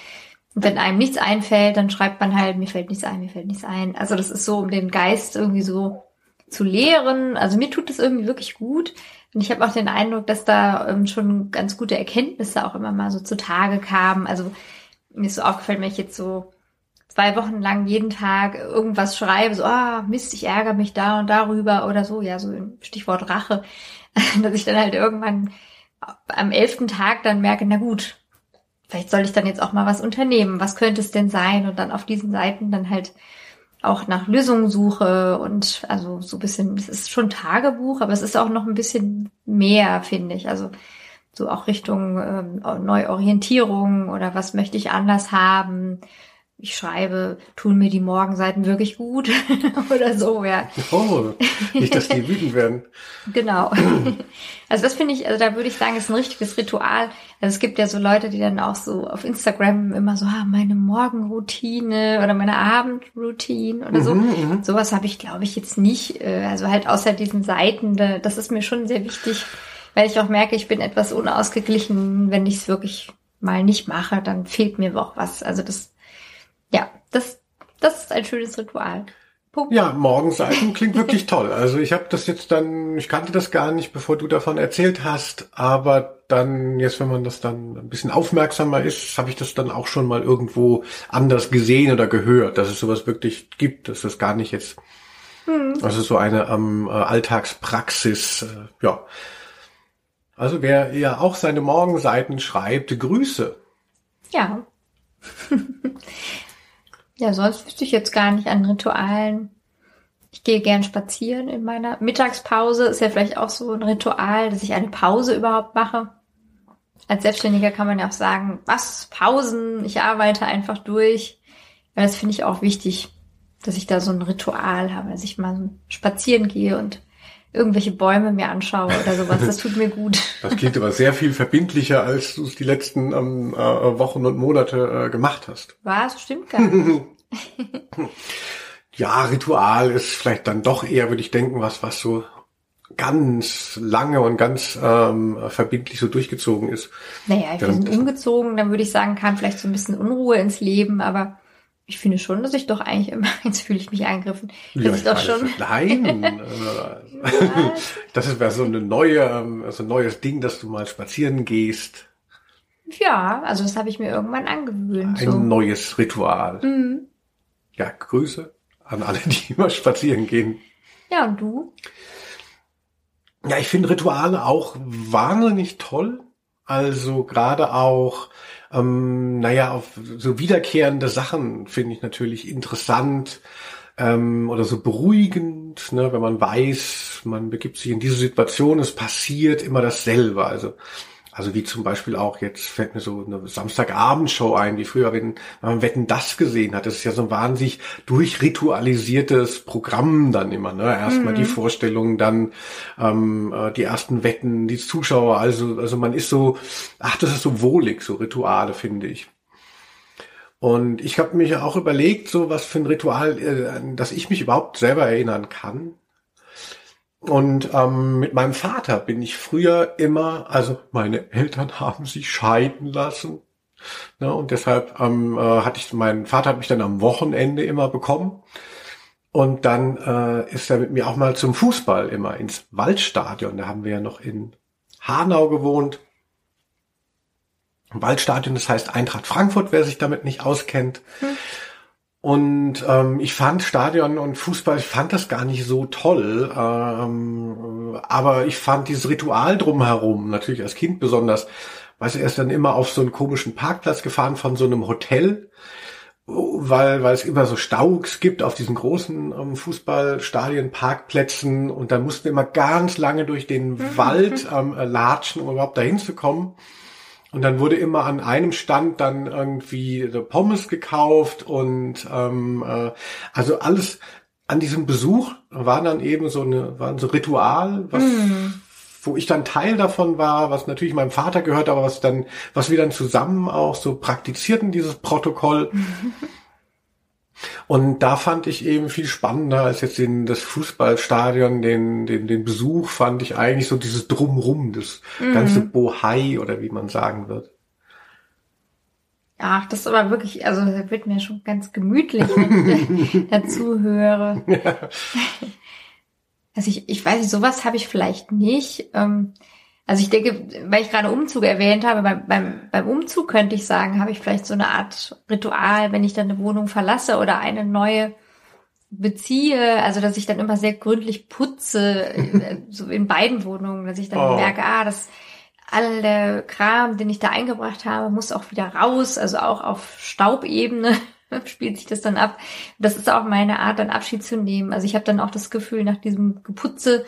Und wenn einem nichts einfällt, dann schreibt man halt, mir fällt nichts ein, mir fällt nichts ein. Also das ist so, um den Geist irgendwie so zu lehren. Also mir tut das irgendwie wirklich gut. Und ich habe auch den Eindruck, dass da ähm, schon ganz gute Erkenntnisse auch immer mal so zutage kamen. Also mir ist so aufgefallen, wenn ich jetzt so zwei Wochen lang jeden Tag irgendwas schreibe, so, ah, Mist, ich ärgere mich da und darüber oder so, ja, so Stichwort Rache, dass ich dann halt irgendwann am elften Tag dann merke, na gut, vielleicht soll ich dann jetzt auch mal was unternehmen. Was könnte es denn sein? Und dann auf diesen Seiten dann halt auch nach Lösungen suche und also so ein bisschen, es ist schon Tagebuch, aber es ist auch noch ein bisschen mehr, finde ich. Also so auch Richtung ähm, Neuorientierung oder was möchte ich anders haben, ich schreibe, tun mir die Morgenseiten wirklich gut oder so, ja. Oh, nicht, dass die wütend werden. genau. Also das finde ich, also da würde ich sagen, ist ein richtiges Ritual. Also es gibt ja so Leute, die dann auch so auf Instagram immer so, ah, meine Morgenroutine oder meine Abendroutine oder so. Mhm, mhm. Sowas habe ich, glaube ich, jetzt nicht. Äh, also halt außer diesen Seiten, das ist mir schon sehr wichtig, weil ich auch merke, ich bin etwas unausgeglichen. Wenn ich es wirklich mal nicht mache, dann fehlt mir auch was. Also das ja, das, das ist ein schönes Ritual. Punkt. Ja, Morgenseiten klingt wirklich toll. Also ich habe das jetzt dann, ich kannte das gar nicht, bevor du davon erzählt hast, aber dann, jetzt wenn man das dann ein bisschen aufmerksamer ist, habe ich das dann auch schon mal irgendwo anders gesehen oder gehört, dass es sowas wirklich gibt, dass es gar nicht jetzt, hm. also so eine ähm, Alltagspraxis, äh, ja. Also wer ja auch seine Morgenseiten schreibt, Grüße. Ja. Ja, sonst wüsste ich jetzt gar nicht an Ritualen. Ich gehe gern spazieren in meiner Mittagspause. Ist ja vielleicht auch so ein Ritual, dass ich eine Pause überhaupt mache. Als Selbstständiger kann man ja auch sagen, was, Pausen, ich arbeite einfach durch. Ja, das finde ich auch wichtig, dass ich da so ein Ritual habe, dass ich mal spazieren gehe und irgendwelche Bäume mir anschaue oder sowas. Das tut mir gut. Das klingt aber sehr viel verbindlicher, als du es die letzten ähm, äh, Wochen und Monate äh, gemacht hast. Was? Stimmt gar nicht. ja, Ritual ist vielleicht dann doch eher, würde ich denken, was, was so ganz lange und ganz ähm, verbindlich so durchgezogen ist. Naja, wir sind umgezogen, dann würde ich sagen, kam vielleicht so ein bisschen Unruhe ins Leben, aber ich finde schon, dass ich doch eigentlich immer, jetzt fühle ich mich angegriffen, dass ja, ich, ich doch schon. Nein, das ist so eine neue, ähm, so ein neues Ding, dass du mal spazieren gehst. Ja, also das habe ich mir irgendwann angewöhnt. Ein so. neues Ritual. Mhm. Ja, Grüße an alle, die immer spazieren gehen. Ja, und du? Ja, ich finde Rituale auch wahnsinnig toll. Also gerade auch, ähm, naja, auf so wiederkehrende Sachen finde ich natürlich interessant ähm, oder so beruhigend, ne, wenn man weiß, man begibt sich in diese Situation, es passiert immer dasselbe. Also also wie zum Beispiel auch, jetzt fällt mir so eine Samstagabendshow ein, wie früher, wenn man Wetten das gesehen hat. Das ist ja so ein wahnsinnig durchritualisiertes Programm dann immer. Ne? Erstmal mhm. die Vorstellung, dann ähm, äh, die ersten Wetten, die Zuschauer. Also, also man ist so, ach, das ist so wohlig, so Rituale, finde ich. Und ich habe mich auch überlegt, so was für ein Ritual, äh, dass ich mich überhaupt selber erinnern kann. Und ähm, mit meinem Vater bin ich früher immer, also meine Eltern haben sich scheiden lassen. Ne, und deshalb ähm, äh, hatte ich, mein Vater hat mich dann am Wochenende immer bekommen. Und dann äh, ist er mit mir auch mal zum Fußball immer ins Waldstadion. Da haben wir ja noch in Hanau gewohnt. Waldstadion, das heißt Eintracht Frankfurt, wer sich damit nicht auskennt. Hm. Und ähm, ich fand Stadion und Fußball, ich fand das gar nicht so toll. Ähm, aber ich fand dieses Ritual drumherum, natürlich als Kind besonders, weißt du, er ist dann immer auf so einen komischen Parkplatz gefahren von so einem Hotel, weil, weil es immer so Staugs gibt auf diesen großen ähm, Fußballstadien, Parkplätzen und dann mussten wir immer ganz lange durch den mhm. Wald ähm, latschen, um überhaupt dahin zu kommen. Und dann wurde immer an einem Stand dann irgendwie Pommes gekauft und ähm, äh, also alles an diesem Besuch war dann eben so eine, war so Ritual, was, mm. wo ich dann Teil davon war, was natürlich meinem Vater gehört, aber was dann, was wir dann zusammen auch so praktizierten, dieses Protokoll. Und da fand ich eben viel spannender als jetzt den, das Fußballstadion, den, den, den Besuch fand ich eigentlich so dieses Drumrum, das mhm. ganze Bohai oder wie man sagen wird. Ach, das ist aber wirklich, also da wird mir schon ganz gemütlich, wenn ich dazu höre. Ja. Also ich, ich weiß nicht, sowas habe ich vielleicht nicht. Ähm, also ich denke, weil ich gerade Umzug erwähnt habe, beim, beim, beim Umzug könnte ich sagen, habe ich vielleicht so eine Art Ritual, wenn ich dann eine Wohnung verlasse oder eine neue beziehe, also dass ich dann immer sehr gründlich putze, äh, so in beiden Wohnungen, dass ich dann oh. merke, ah, das all der Kram, den ich da eingebracht habe, muss auch wieder raus, also auch auf Staubebene spielt sich das dann ab. Das ist auch meine Art, dann Abschied zu nehmen. Also ich habe dann auch das Gefühl, nach diesem Geputze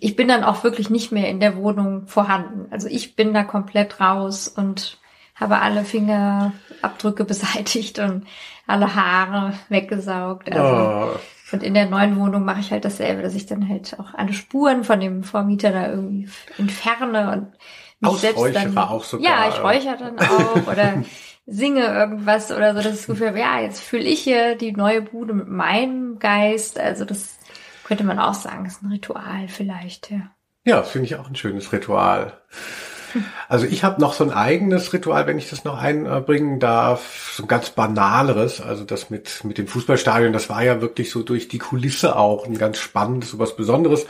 ich bin dann auch wirklich nicht mehr in der Wohnung vorhanden. Also ich bin da komplett raus und habe alle Fingerabdrücke beseitigt und alle Haare weggesaugt. Also, oh. Und in der neuen Wohnung mache ich halt dasselbe, dass ich dann halt auch alle Spuren von dem Vormieter da irgendwie entferne und mich selbst dann. Auch sogar, ja, ich räuchere dann auch oder singe irgendwas oder so. Das Gefühl, ja, jetzt fühle ich hier die neue Bude mit meinem Geist. Also das könnte man auch sagen, ist ein Ritual vielleicht, ja. Ja, finde ich auch ein schönes Ritual. Also ich habe noch so ein eigenes Ritual, wenn ich das noch einbringen darf, so ein ganz banaleres, also das mit mit dem Fußballstadion, das war ja wirklich so durch die Kulisse auch ein ganz spannendes, so was Besonderes.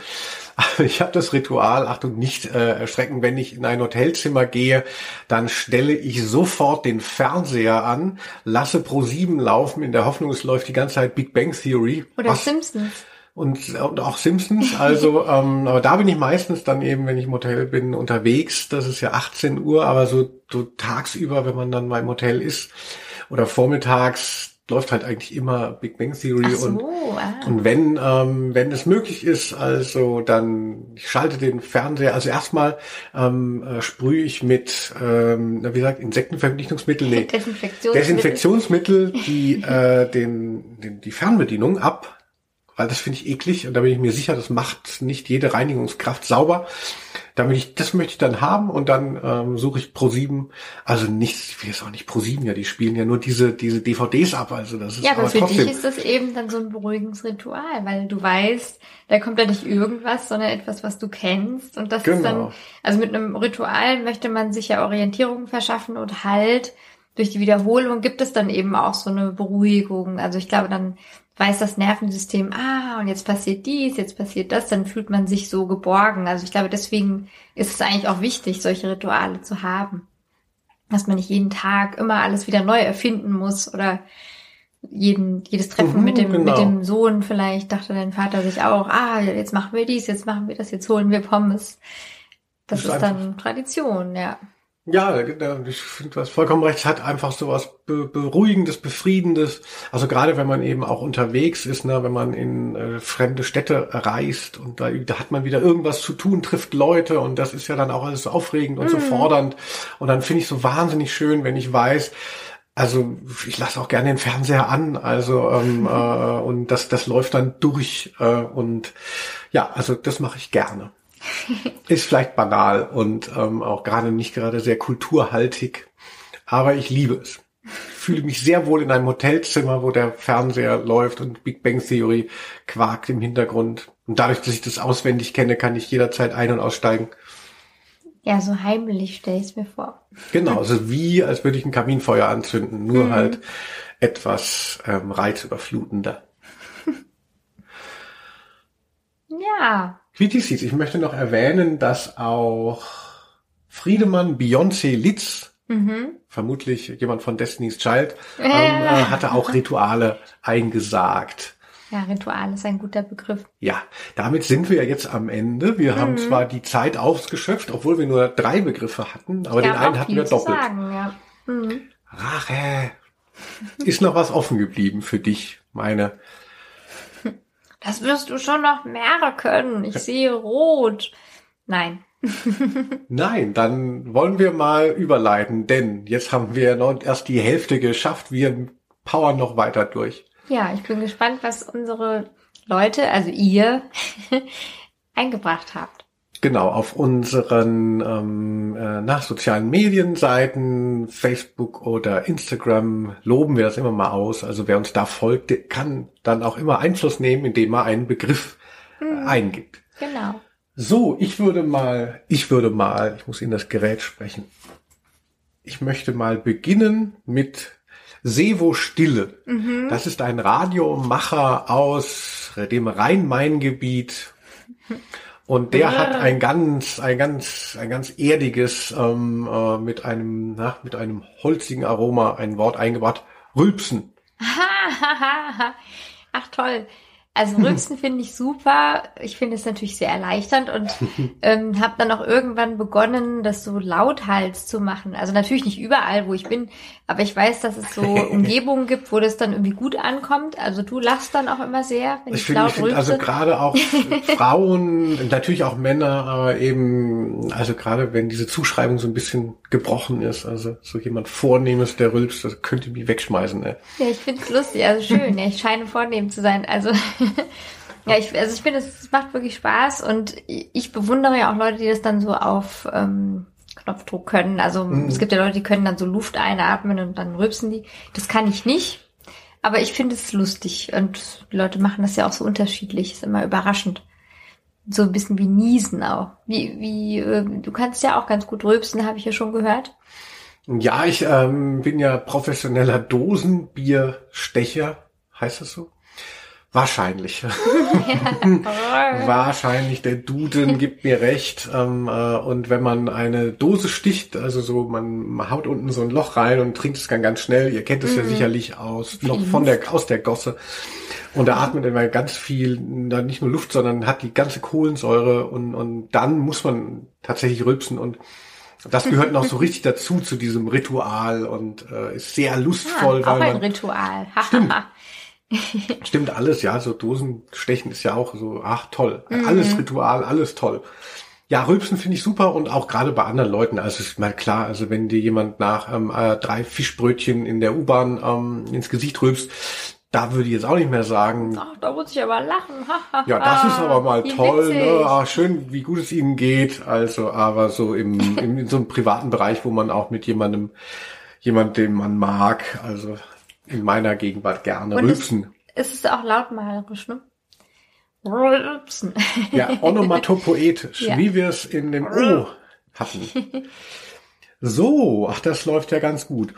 Aber ich habe das Ritual, Achtung, nicht äh, erschrecken, wenn ich in ein Hotelzimmer gehe, dann stelle ich sofort den Fernseher an, lasse Pro 7 laufen, in der Hoffnung, es läuft die ganze Zeit Big Bang Theory. Oder was, Simpsons und, und auch Simpsons. Also, ähm, aber da bin ich meistens dann eben, wenn ich im Hotel bin, unterwegs. Das ist ja 18 Uhr, aber so, so tagsüber, wenn man dann mal im Hotel ist oder vormittags, läuft halt eigentlich immer Big Bang Theory so, und, ah. und wenn ähm, wenn es möglich ist, also dann ich schalte den Fernseher, also erstmal ähm, äh, sprühe ich mit ähm, wie gesagt Insektenvernichtungsmittel, nee, Desinfektionsmittel, Desinfektionsmittel die äh, den, den die Fernbedienung ab weil das finde ich eklig und da bin ich mir sicher, das macht nicht jede Reinigungskraft sauber. Damit ich, das möchte ich dann haben und dann ähm, suche ich Pro 7, also nicht, ich will jetzt auch nicht Pro 7, ja, die spielen ja nur diese, diese DVDs ab, also das ist Ja, aber, aber für trotzdem. dich ist das eben dann so ein beruhigendes Ritual, weil du weißt, da kommt ja nicht irgendwas, sondern etwas, was du kennst und das genau. ist dann, genau. also mit einem Ritual möchte man sich ja Orientierung verschaffen und halt durch die Wiederholung gibt es dann eben auch so eine Beruhigung. Also ich glaube, dann weiß das Nervensystem, ah, und jetzt passiert dies, jetzt passiert das, dann fühlt man sich so geborgen. Also ich glaube, deswegen ist es eigentlich auch wichtig, solche Rituale zu haben. dass man nicht jeden Tag immer alles wieder neu erfinden muss oder jeden, jedes Treffen Mhm, mit dem, genau. mit dem Sohn vielleicht dachte dein Vater sich auch, ah, jetzt machen wir dies, jetzt machen wir das, jetzt holen wir Pommes. Das Das ist ist dann Tradition, ja. Ja, ich finde, du hast vollkommen recht. Es hat einfach so was Be Beruhigendes, Befriedendes. Also gerade wenn man eben auch unterwegs ist, ne, wenn man in äh, fremde Städte reist und da, da hat man wieder irgendwas zu tun, trifft Leute und das ist ja dann auch alles so aufregend und so fordernd. Und dann finde ich so wahnsinnig schön, wenn ich weiß, also ich lasse auch gerne den Fernseher an, also ähm, äh, und das das läuft dann durch äh, und ja, also das mache ich gerne. Ist vielleicht banal und ähm, auch gerade nicht gerade sehr kulturhaltig, aber ich liebe es. Ich fühle mich sehr wohl in einem Hotelzimmer, wo der Fernseher läuft und Big Bang Theory quakt im Hintergrund. Und dadurch, dass ich das auswendig kenne, kann ich jederzeit ein- und aussteigen. Ja, so heimlich stelle ich es mir vor. Genau, also wie, als würde ich ein Kaminfeuer anzünden, nur halt etwas ähm, reizüberflutender. Ja. Hieß, ich möchte noch erwähnen, dass auch Friedemann Beyoncé Litz, Mhm. vermutlich jemand von Destiny's Child, ähm, Ja. äh, hatte auch Rituale eingesagt. Ja, Ritual ist ein guter Begriff. Ja, damit sind wir jetzt am Ende. Wir haben zwar die Zeit ausgeschöpft, obwohl wir nur drei Begriffe hatten, aber den Ja, einen auch hatten wir doppelt. Sagen, ja. Mhm. Rache. Ist noch was offen geblieben für dich, meine? Das wirst du schon noch merken. Ich sehe rot. Nein. Nein, dann wollen wir mal überleiten, denn jetzt haben wir noch erst die Hälfte geschafft. Wir powern noch weiter durch. Ja, ich bin gespannt, was unsere Leute, also ihr, eingebracht habt. Genau, auf unseren ähm, äh, nach sozialen Medienseiten, Facebook oder Instagram loben wir das immer mal aus. Also wer uns da folgt, kann dann auch immer Einfluss nehmen, indem er einen Begriff äh, eingibt. Genau. So, ich würde mal, ich würde mal, ich muss in das Gerät sprechen. Ich möchte mal beginnen mit Sevo Stille. Das ist ein Radiomacher aus dem Rhein-Main-Gebiet. Und der hat ein ganz, ein ganz, ein ganz erdiges, ähm, äh, mit einem, na, mit einem holzigen Aroma ein Wort eingebracht. Rülpsen. Ach toll. Also Rülpsen finde ich super. Ich finde es natürlich sehr erleichternd und ähm, habe dann auch irgendwann begonnen, das so lauthals zu machen. Also natürlich nicht überall, wo ich bin, aber ich weiß, dass es so Umgebungen gibt, wo das dann irgendwie gut ankommt. Also du lachst dann auch immer sehr, wenn ich, Ich laut ich finde also gerade auch Frauen, natürlich auch Männer, aber eben, also gerade wenn diese Zuschreibung so ein bisschen gebrochen ist, also so jemand Vornehmes, der rülpst, das könnte mich wegschmeißen, ey. Ja, ich finde es lustig, also schön. Ja, ich scheine vornehm zu sein. Also ja, ich, also ich finde, es macht wirklich Spaß und ich bewundere ja auch Leute, die das dann so auf ähm, Knopfdruck können. Also es gibt ja Leute, die können dann so Luft einatmen und dann rülpsen die. Das kann ich nicht. Aber ich finde es lustig und die Leute machen das ja auch so unterschiedlich. Ist immer überraschend. So ein bisschen wie Niesen auch. Wie, wie, äh, du kannst ja auch ganz gut rülpsen, habe ich ja schon gehört. Ja, ich ähm, bin ja professioneller Dosenbierstecher, heißt das so? Wahrscheinlich. Wahrscheinlich, der Duden gibt mir recht. Ähm, äh, und wenn man eine Dose sticht, also so, man haut unten so ein Loch rein und trinkt es dann ganz schnell. Ihr kennt es ja sicherlich aus, noch von der, aus der Gosse. Und da atmet immer ganz viel, nicht nur Luft, sondern hat die ganze Kohlensäure und, und dann muss man tatsächlich rülpsen und das gehört noch so richtig dazu, zu diesem Ritual und äh, ist sehr lustvoll, Ah, auch weil ein man, Ritual. Hahaha. Stimmt alles, ja, so Dosenstechen ist ja auch so, ach toll, alles Ritual, alles toll. Ja, Rülpsen finde ich super und auch gerade bei anderen Leuten, also ist mal klar, also wenn dir jemand nach ähm, äh, drei Fischbrötchen in der U-Bahn ähm, ins Gesicht rülpst, da würde ich jetzt auch nicht mehr sagen, Ach, da muss ich aber lachen. Ja, das ist aber mal Wie toll, witzig. ne? Ah, schön, wie gut es ihnen geht. Also, aber so im, im in so einem privaten Bereich, wo man auch mit jemandem, jemand, den man mag, also in meiner Gegenwart gerne Und es- rülpsen. Es ist auch lautmalerisch, ne? Rülpsen. Ja, onomatopoetisch, Ja. wie wir es in dem O hatten. So, ach, das läuft ja ganz gut.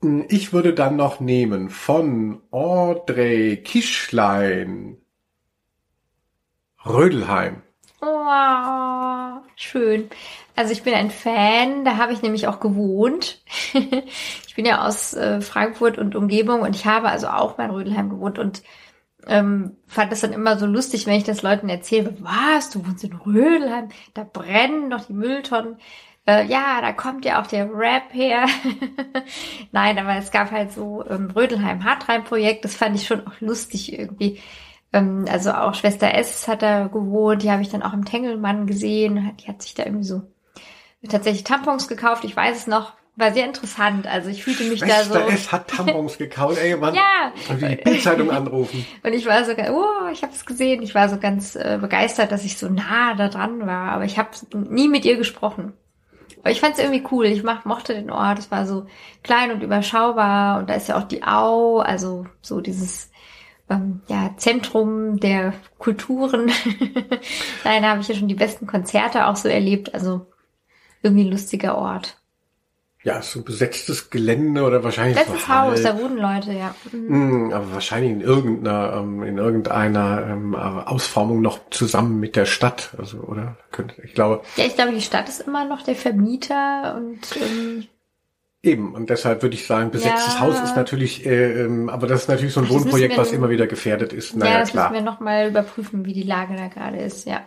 Hm, Ich würde dann noch nehmen von Audrey Kischlein Rödelheim. Wow, schön. Also ich bin ein Fan, da habe ich nämlich auch gewohnt. ich bin ja aus äh, Frankfurt und Umgebung und ich habe also auch mal in Rödelheim gewohnt und ähm, fand das dann immer so lustig, wenn ich das Leuten erzähle, was, du wohnst in Rödelheim, da brennen doch die Mülltonnen. Äh, ja, da kommt ja auch der Rap her. Nein, aber es gab halt so ähm, Rödelheim Hartreim Projekt, das fand ich schon auch lustig irgendwie. Ähm, also auch Schwester S hat da gewohnt, die habe ich dann auch im Tengelmann gesehen, die hat sich da irgendwie so tatsächlich Tampons gekauft, ich weiß es noch, war sehr interessant. Also ich fühlte mich Schwester da so. S hat Tampons gekauft, ey, Mann. Ja. Und die Bildzeitung anrufen. Und ich war so, oh, ich habe es gesehen. Ich war so ganz äh, begeistert, dass ich so nah da dran war. Aber ich habe nie mit ihr gesprochen. Aber ich fand es irgendwie cool. Ich mach, mochte den Ort. Es war so klein und überschaubar. Und da ist ja auch die Au, also so dieses ähm, ja, Zentrum der Kulturen. Nein, da habe ich ja schon die besten Konzerte auch so erlebt. Also irgendwie ein lustiger Ort. Ja, so ein besetztes Gelände oder wahrscheinlich Letztes Haus, da wohnen Leute, ja. Mhm. Mm, aber wahrscheinlich in irgendeiner, ähm, in irgendeiner ähm, Ausformung noch zusammen mit der Stadt, also oder? Könnte, ich glaube. Ja, ich glaube, die Stadt ist immer noch der Vermieter und ähm, Eben, und deshalb würde ich sagen, besetztes Ja. Haus ist natürlich, äh, ähm, aber das ist natürlich so ein Wohnprojekt, wir was immer wieder gefährdet ist. ja, Naja, das klar. müssen wir nochmal überprüfen, wie die Lage da gerade ist, ja.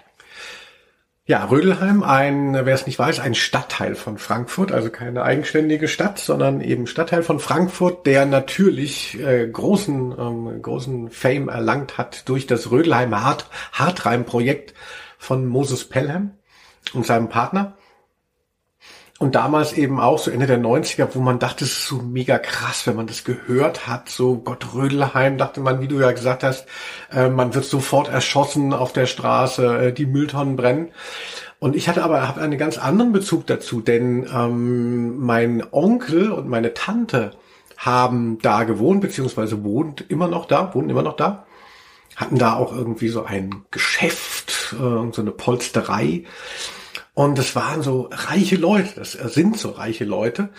Ja, Rödelheim, ein, wer es nicht weiß, ein Stadtteil von Frankfurt, also keine eigenständige Stadt, sondern eben Stadtteil von Frankfurt, der natürlich äh, großen, ähm, großen Fame erlangt hat durch das Rödelheim Hart, Hartreim-Projekt von Moses Pelham und seinem Partner. Und damals eben auch so Ende der 90er, wo man dachte, es ist so mega krass, wenn man das gehört hat. So Gott Rödelheim, dachte man, wie du ja gesagt hast, äh, man wird sofort erschossen auf der Straße, äh, die Mülltonnen brennen. Und ich hatte aber hab einen ganz anderen Bezug dazu, denn ähm, mein Onkel und meine Tante haben da gewohnt, beziehungsweise wohnt immer noch da, wohnen immer noch da hatten da auch irgendwie so ein Geschäft äh, so eine Polsterei. Und es waren so reiche Leute, das sind so reiche Leute.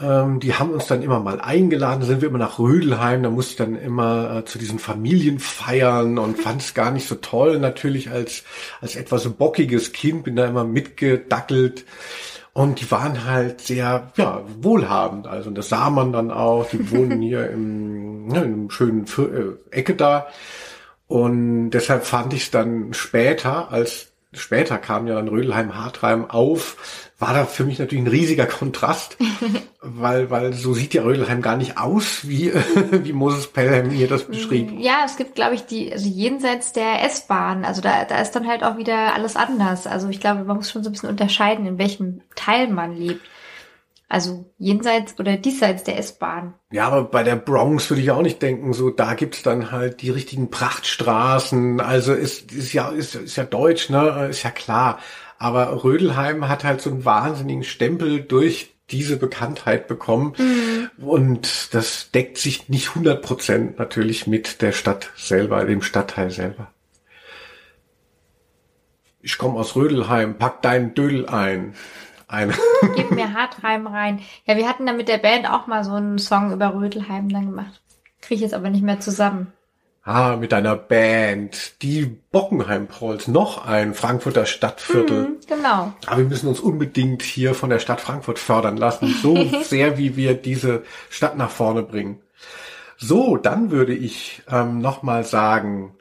Ähm, die haben uns dann immer mal eingeladen, da sind wir immer nach Rödelheim, da musste ich dann immer äh, zu diesen Familienfeiern und fand es gar nicht so toll, natürlich als, als etwas bockiges Kind, bin da immer mitgedackelt. Und die waren halt sehr, ja, wohlhabend. Also, und das sah man dann auch. Die wohnen hier im, ja, in einem schönen äh, Ecke da. Und deshalb fand ich es dann später, als später kam ja dann Rödelheim Hartreim auf, war da für mich natürlich ein riesiger Kontrast, weil, weil so sieht ja Rödelheim gar nicht aus, wie, wie Moses Pelham hier das beschrieb. Ja, es gibt, glaube ich, die, also jenseits der S-Bahn, also da, da ist dann halt auch wieder alles anders. Also ich glaube, man muss schon so ein bisschen unterscheiden, in welchem Teil man lebt. Also jenseits oder diesseits der S-Bahn. Ja, aber bei der Bronx würde ich auch nicht denken, so da gibt's dann halt die richtigen Prachtstraßen. Also ist, ist ja ist, ist ja deutsch, ne, ist ja klar. Aber Rödelheim hat halt so einen wahnsinnigen Stempel durch diese Bekanntheit bekommen und das deckt sich nicht 100 Prozent natürlich mit der Stadt selber, dem Stadtteil selber. Ich komme aus Rödelheim, pack deinen Dödel ein. Ein Gib mir Hartreim rein. Ja, wir hatten da mit der Band auch mal so einen Song über Rödelheim dann gemacht. Kriege ich jetzt aber nicht mehr zusammen. Ah, mit deiner Band. Die Bockenheim-Prolls. Noch ein Frankfurter Stadtviertel. Hm, genau. Aber wir müssen uns unbedingt hier von der Stadt Frankfurt fördern lassen. So sehr, wie wir diese Stadt nach vorne bringen. So, dann würde ich ähm, nochmal sagen,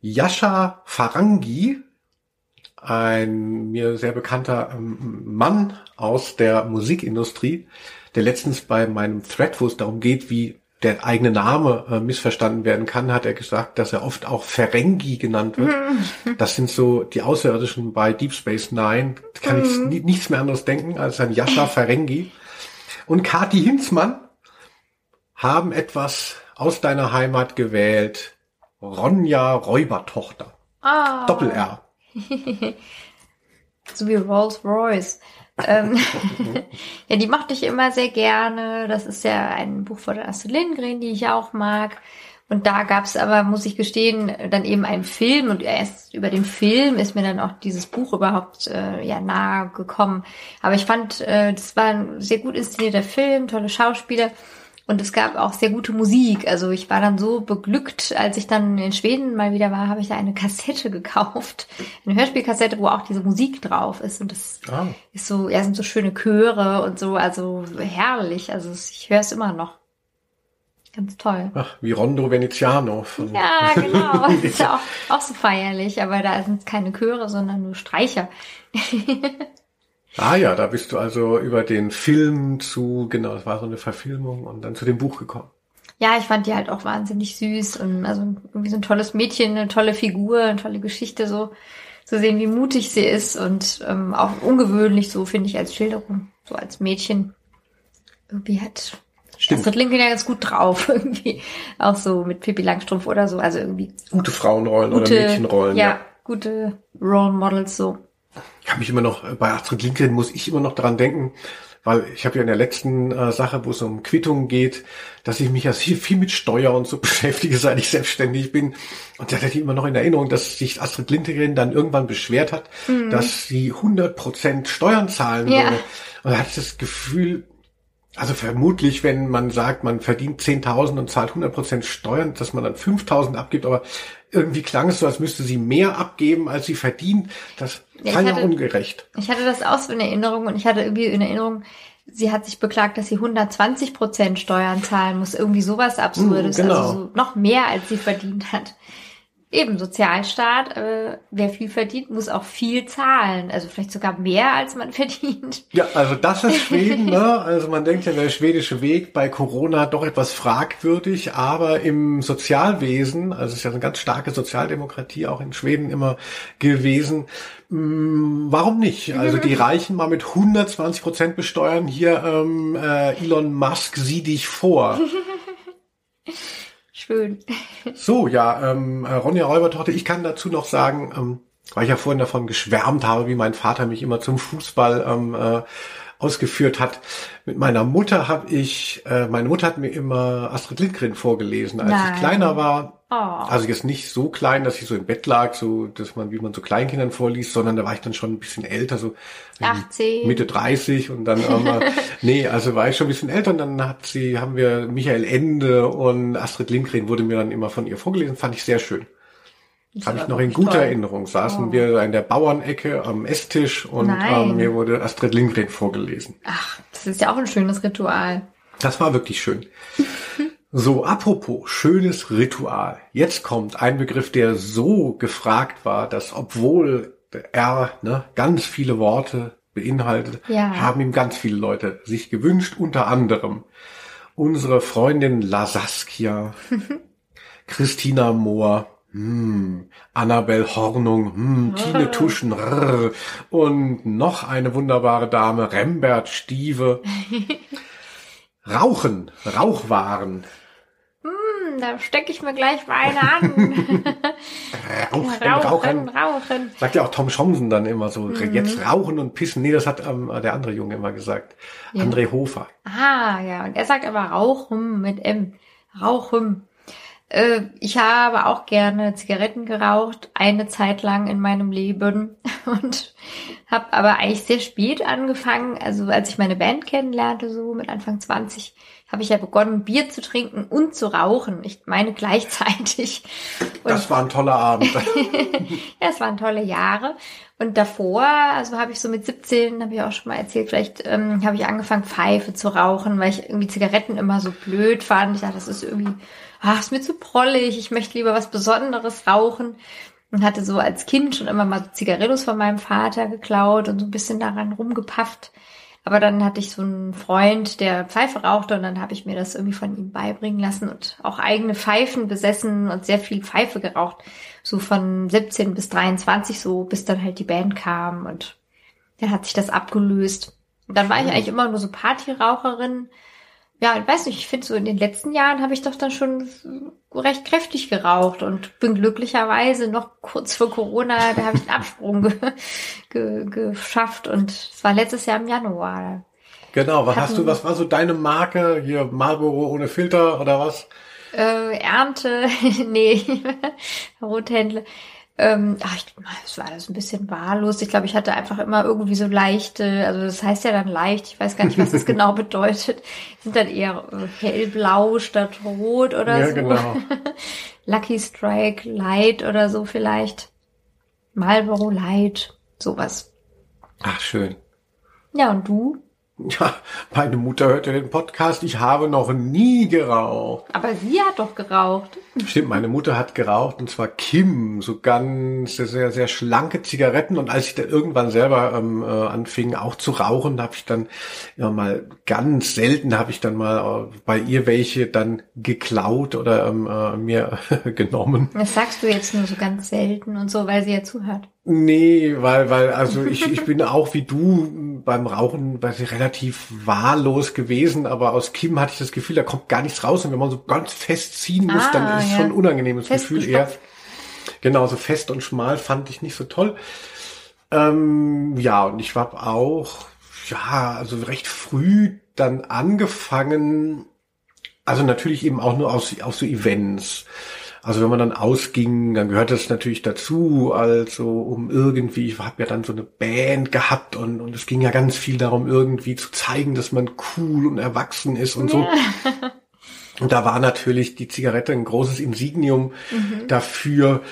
Yasha Farangi, ein mir sehr bekannter ähm, Mann aus der Musikindustrie, der letztens bei meinem Thread, wo es darum geht, wie der eigene Name äh, missverstanden werden kann, hat er gesagt, dass er oft auch Ferengi genannt wird. Das sind so die Außerirdischen bei Deep Space Nine. Kann ich ni nichts mehr anderes denken als ein Yasha Ferengi. Und Kati Hinzmann haben etwas aus deiner Heimat gewählt. Ronja Räubertochter. Ah, Doppel-R. so wie Rolls Royce. ähm, ja, die mochte ich immer sehr gerne. Das ist ja ein Buch von Astrid Lindgren, die ich auch mag. Und da gab's aber, muss ich gestehen, dann eben einen Film und erst über den Film ist mir dann auch dieses Buch überhaupt äh, ja nahe gekommen. Aber ich fand, äh, das war ein sehr gut inszenierter Film, tolle Schauspieler. Und es gab auch sehr gute Musik. Also ich war dann so beglückt, als ich dann in Schweden mal wieder war, habe ich da eine Kassette gekauft. Eine Hörspielkassette, wo auch diese Musik drauf ist. Und das ah. ist so, ja, sind so schöne Chöre und so, also herrlich. Also ich höre es immer noch. Ganz toll. Ach, wie Rondo Veneziano. Von ja, genau. Das ist ja auch, auch so feierlich, aber da sind es keine Chöre, sondern nur Streicher. ah ja, da bist du also über den Film zu, genau, es war so eine Verfilmung und dann zu dem Buch gekommen. Ja, ich fand die halt auch wahnsinnig süß und also irgendwie so ein tolles Mädchen, eine tolle Figur, eine tolle Geschichte so zu sehen, wie mutig sie ist und ähm, auch ungewöhnlich so finde ich als Schilderung, so als Mädchen irgendwie hat Stimmt. Astrid Lindgren ja ganz gut drauf, irgendwie. Auch so mit Pippi Langstrumpf oder so. Also irgendwie. Gute Frauenrollen gute, oder Mädchenrollen. Ja, ja, gute Role Models so. Ich habe mich immer noch, bei Astrid Lindgren muss ich immer noch daran denken, weil ich habe ja in der letzten äh, Sache, wo es um Quittungen geht, dass ich mich ja viel, viel mit Steuer und so beschäftige, seit ich selbstständig bin. Und da hatte ich immer noch in Erinnerung, dass sich Astrid Lindgren dann irgendwann beschwert hat, mhm. dass sie 100 Prozent Steuern zahlen ja. würde. Und da hatte ich das Gefühl, also vermutlich, wenn man sagt, man verdient 10.000 und zahlt 100% Steuern, dass man dann 5.000 abgibt, aber irgendwie klang es so, als müsste sie mehr abgeben, als sie verdient. Das ja, war ja ungerecht. Ich hatte das auch so in Erinnerung und ich hatte irgendwie in Erinnerung, sie hat sich beklagt, dass sie 120% Steuern zahlen muss. Irgendwie sowas Absurdes. Mm, genau. Also so noch mehr, als sie verdient hat. Eben, Sozialstaat, äh, wer viel verdient, muss auch viel zahlen. Also vielleicht sogar mehr, als man verdient. Ja, also das ist Schweden, ne? Also man denkt ja, der schwedische Weg bei Corona doch etwas fragwürdig, aber im Sozialwesen, also es ist ja eine ganz starke Sozialdemokratie auch in Schweden immer gewesen, mm, warum nicht? Also die Reichen mal mit 120 Prozent besteuern, hier ähm, äh, Elon Musk, sieh dich vor. Schön. So, ja, ähm, äh, Ronja Räubertochter, ich kann dazu noch sagen, ähm, weil ich ja vorhin davon geschwärmt habe, wie mein Vater mich immer zum Fußball ähm, äh, ausgeführt hat. Mit meiner Mutter habe ich, äh, meine Mutter hat mir immer Astrid Lindgren vorgelesen, als Nein. ich kleiner war. Oh. Also jetzt nicht so klein, dass ich so im Bett lag, so dass man, wie man so Kleinkindern vorliest, sondern da war ich dann schon ein bisschen älter, so 18. Mitte 30 und dann ähm, nee, also war ich schon ein bisschen älter und dann hat sie, haben wir Michael Ende und Astrid Lindgren wurde mir dann immer von ihr vorgelesen, fand ich sehr schön. Habe ich noch in guter. Erinnerung. Saßen oh. wir in der Bauernecke am Esstisch und ähm, mir wurde Astrid Lindgren vorgelesen. Ach, das ist ja auch ein schönes Ritual. Das war wirklich schön. so, apropos schönes Ritual. Jetzt kommt ein Begriff, der so gefragt war, dass obwohl er ne, ganz viele Worte beinhaltet, ja. haben ihm ganz viele Leute sich gewünscht, unter anderem unsere Freundin Lasaskia, Christina Mohr, hm, Annabel Hornung, hm, Tine Tuschen rrr, und noch eine wunderbare Dame, Rembert Stieve. Rauchen, Rauchwaren. Hm, da stecke ich mir gleich mal eine an. rauchen, rauchen, rauchen. Sagt ja auch Tom Schomsen dann immer so, mhm. jetzt rauchen und pissen. Nee, das hat ähm, der andere Junge immer gesagt. Ja. André Hofer. Ah, ja, und er sagt aber rauchen mit M. Rauchen. Äh, ich habe auch gerne Zigaretten geraucht, eine Zeit lang in meinem Leben und habe aber eigentlich sehr spät angefangen. Also als ich meine Band kennenlernte, so mit Anfang 20, habe ich ja begonnen, Bier zu trinken und zu rauchen. Ich meine gleichzeitig. Und das war ein toller Abend. ja, es waren tolle Jahre. Und davor, also habe ich so mit 17, habe ich auch schon mal erzählt, vielleicht ähm, habe ich angefangen, Pfeife zu rauchen, weil ich irgendwie Zigaretten immer so blöd fand. Ich dachte, das ist irgendwie ach, ist mir zu prollig, ich möchte lieber was Besonderes rauchen. Und hatte so als Kind schon immer mal Zigarillos von meinem Vater geklaut und so ein bisschen daran rumgepafft. Aber dann hatte ich so einen Freund, der Pfeife rauchte und dann habe ich mir das irgendwie von ihm beibringen lassen und auch eigene Pfeifen besessen und sehr viel Pfeife geraucht. So von 17 bis 23 so, bis dann halt die Band kam und dann hat sich das abgelöst. Und dann war ich eigentlich immer nur so Partyraucherin, ja, ich weiß nicht, ich finde so in den letzten Jahren habe ich doch dann schon recht kräftig geraucht und bin glücklicherweise noch kurz vor Corona, da habe ich einen Absprung ge ge geschafft und es war letztes Jahr im Januar. Genau, was hast du, was war so deine Marke? Hier Marlboro ohne Filter oder was? Äh, Ernte, nee, Rothändle. Ähm, ach, ich, es war alles ein bisschen wahllos. Ich glaube, ich hatte einfach immer irgendwie so leichte, also das heißt ja dann leicht, ich weiß gar nicht, was das genau bedeutet. Sind dann eher äh, hellblau statt rot oder Ja, so. genau. Lucky Strike Light oder so vielleicht. Marlboro Light, sowas. Ach, schön. Ja, und du? Ja, meine Mutter hörte den Podcast. Ich habe noch nie geraucht. Aber sie hat doch geraucht. Stimmt, meine Mutter hat geraucht und zwar Kim, so ganz sehr, sehr, sehr schlanke Zigaretten. Und als ich dann irgendwann selber ähm, äh, anfing, auch zu rauchen, habe ich dann ja mal ganz selten habe ich dann mal äh, bei ihr welche dann geklaut oder ähm, äh, mir genommen. Das sagst du jetzt nur so ganz selten und so, weil sie ja zuhört. Nee, weil, weil, also ich, ich bin auch wie du beim Rauchen weiß ich, relativ wahllos gewesen, aber aus Kim hatte ich das Gefühl, da kommt gar nichts raus und wenn man so ganz fest ziehen muss, Ah, dann ist es ja. schon ein unangenehmes Gefühl eher. Genau, so fest und schmal fand ich nicht so toll. Ähm, ja, und ich habe auch, ja, also recht früh dann angefangen, also natürlich eben auch nur aus, aus so Events. Also wenn man dann ausging, dann gehört das natürlich dazu, also um irgendwie, ich habe ja dann so eine Band gehabt und, und es ging ja ganz viel darum, irgendwie zu zeigen, dass man cool und erwachsen ist und so. Und da war natürlich die Zigarette ein großes Insignium dafür.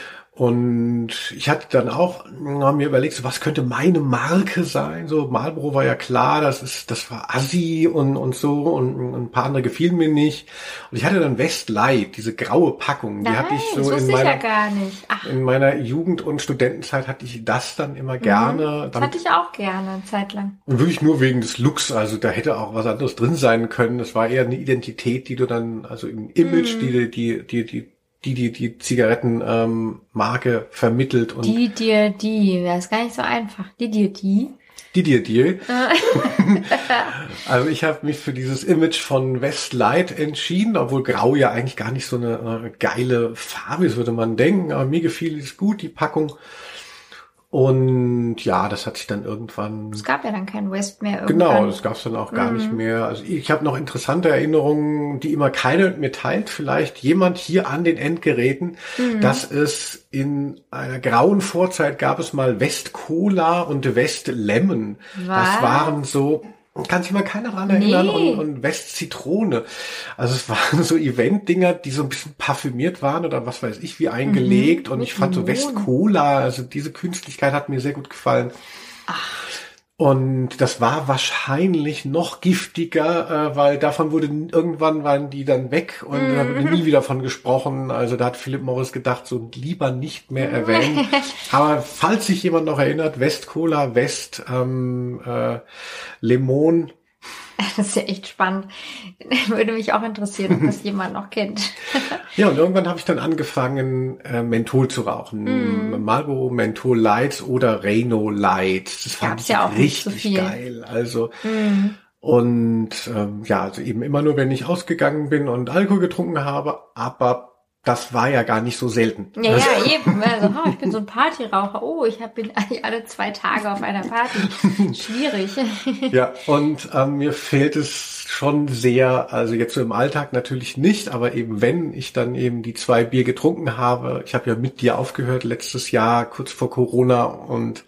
Und ich hatte dann auch na, mir überlegt, so, was könnte meine Marke sein? So Marlboro war ja klar, das ist, das war Assi und, und so und, und ein paar andere gefielen mir nicht. Und ich hatte dann Westlight, diese graue Packung, die Nein, hatte ich das so in ja meiner, gar nicht. Ach, in meiner Jugend- und Studentenzeit hatte ich das dann immer gerne. das Dann hatte ich auch gerne eine Zeit lang. und wirklich nur wegen des Looks, also da hätte auch was anderes drin sein können. Das war eher eine Identität, die du dann, also im Image, Mhm. die, die, die, die, die, die, die Zigarettenmarke ähm, Marke vermittelt und Die, dir, die. Das ist gar nicht so einfach. Die, dir, die. die dir, die. also ich habe mich für dieses Image von Westlight entschieden, obwohl Grau ja eigentlich gar nicht so eine äh, geile Farbe ist, würde man denken. Aber mir gefiel es gut, die Packung. Und ja, das hat sich dann irgendwann Es gab ja dann kein West mehr Genau, irgendwann. das gab's dann auch gar nicht mehr. Also ich habe noch interessante Erinnerungen, die immer keine mit mir teilt. Vielleicht jemand hier an den Endgeräten, dass es in einer grauen Vorzeit gab es mal West Cola und West Lemon. Das Was? waren so kann sich mal keiner dran erinnern Nee. und, und West Zitrone. Also es waren so Event-Dinger, die so ein bisschen parfümiert waren oder was weiß ich, wie eingelegt. und mit ich fand so West Limone. Cola, also diese Künstlichkeit hat mir sehr gut gefallen. Und das war wahrscheinlich noch giftiger, äh, weil davon wurde irgendwann waren die dann weg und da wurde nie wieder von gesprochen. Also da hat Philipp Morris gedacht, so lieber nicht mehr erwähnen. Aber falls sich jemand noch erinnert, West Cola, West ähm, äh, Lemon, Das ist ja echt spannend. Würde mich auch interessieren, ob das jemand noch kennt. Ja, und irgendwann habe ich dann angefangen, äh, Menthol zu rauchen. Mhm. Marlboro Menthol Lights oder Reno Lights. Das fand ich ja auch richtig so geil. Also Mhm. und ähm, ja, also eben immer nur, wenn ich ausgegangen bin und Alkohol getrunken habe, aber das war ja gar nicht so selten. Ja, Also- ja, eben. Also, oh, ich bin so ein Partyraucher. Oh, ich hab- bin eigentlich alle zwei Tage auf einer Party. Schwierig. Ja, und ähm, mir fehlt es schon sehr, also jetzt so im Alltag natürlich nicht, aber eben wenn ich dann eben die zwei Bier getrunken habe, ich habe ja mit dir aufgehört letztes Jahr, kurz vor Corona und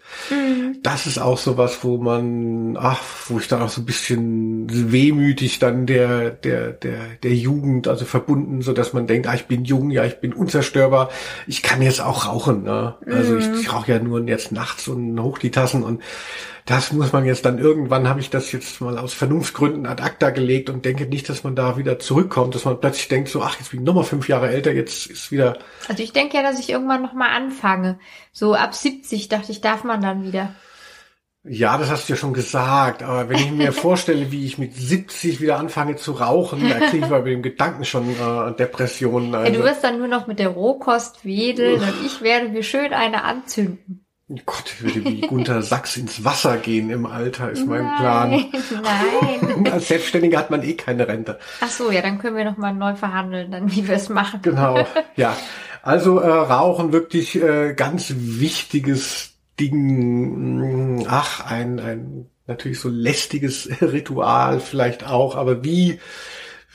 das ist auch sowas, wo man, ach, wo ich dann auch so ein bisschen wehmütig dann der, der, der, der Jugend, also verbunden, so dass man denkt, ah, ich bin jung, ja, ich bin unzerstörbar, ich kann jetzt auch rauchen, ne? Also ich, ich rauche ja nur jetzt nachts und hoch die Tassen und das muss man jetzt dann irgendwann habe ich das jetzt mal aus Vernunftgründen ad acta gelegt und denke nicht, dass man da wieder zurückkommt, dass man plötzlich denkt so, ach, jetzt bin ich nochmal fünf Jahre älter, jetzt ist wieder, Also ich denke ja, dass ich irgendwann noch mal anfange. So ab 70 dachte ich, darf man dann wieder. Ja, das hast du ja schon gesagt, aber wenn ich mir vorstelle, wie ich mit 70 wieder anfange zu rauchen, da kriege ich bei dem Gedanken schon äh, Depressionen. Ja, Also, du wirst dann nur noch mit der Rohkost wedeln und ich werde mir schön eine anzünden. Gott, ich würde wie Gunter Sachs ins Wasser gehen im Alter, ist mein Plan. Nein, nein. Als Selbstständiger hat man eh keine Rente. Ach so, ja, dann können wir noch mal neu verhandeln, dann wie wir es machen. Genau, ja. Also äh, Rauchen wirklich äh, ganz wichtiges Ding. Ach, ein, ein natürlich so lästiges Ritual vielleicht auch, aber wie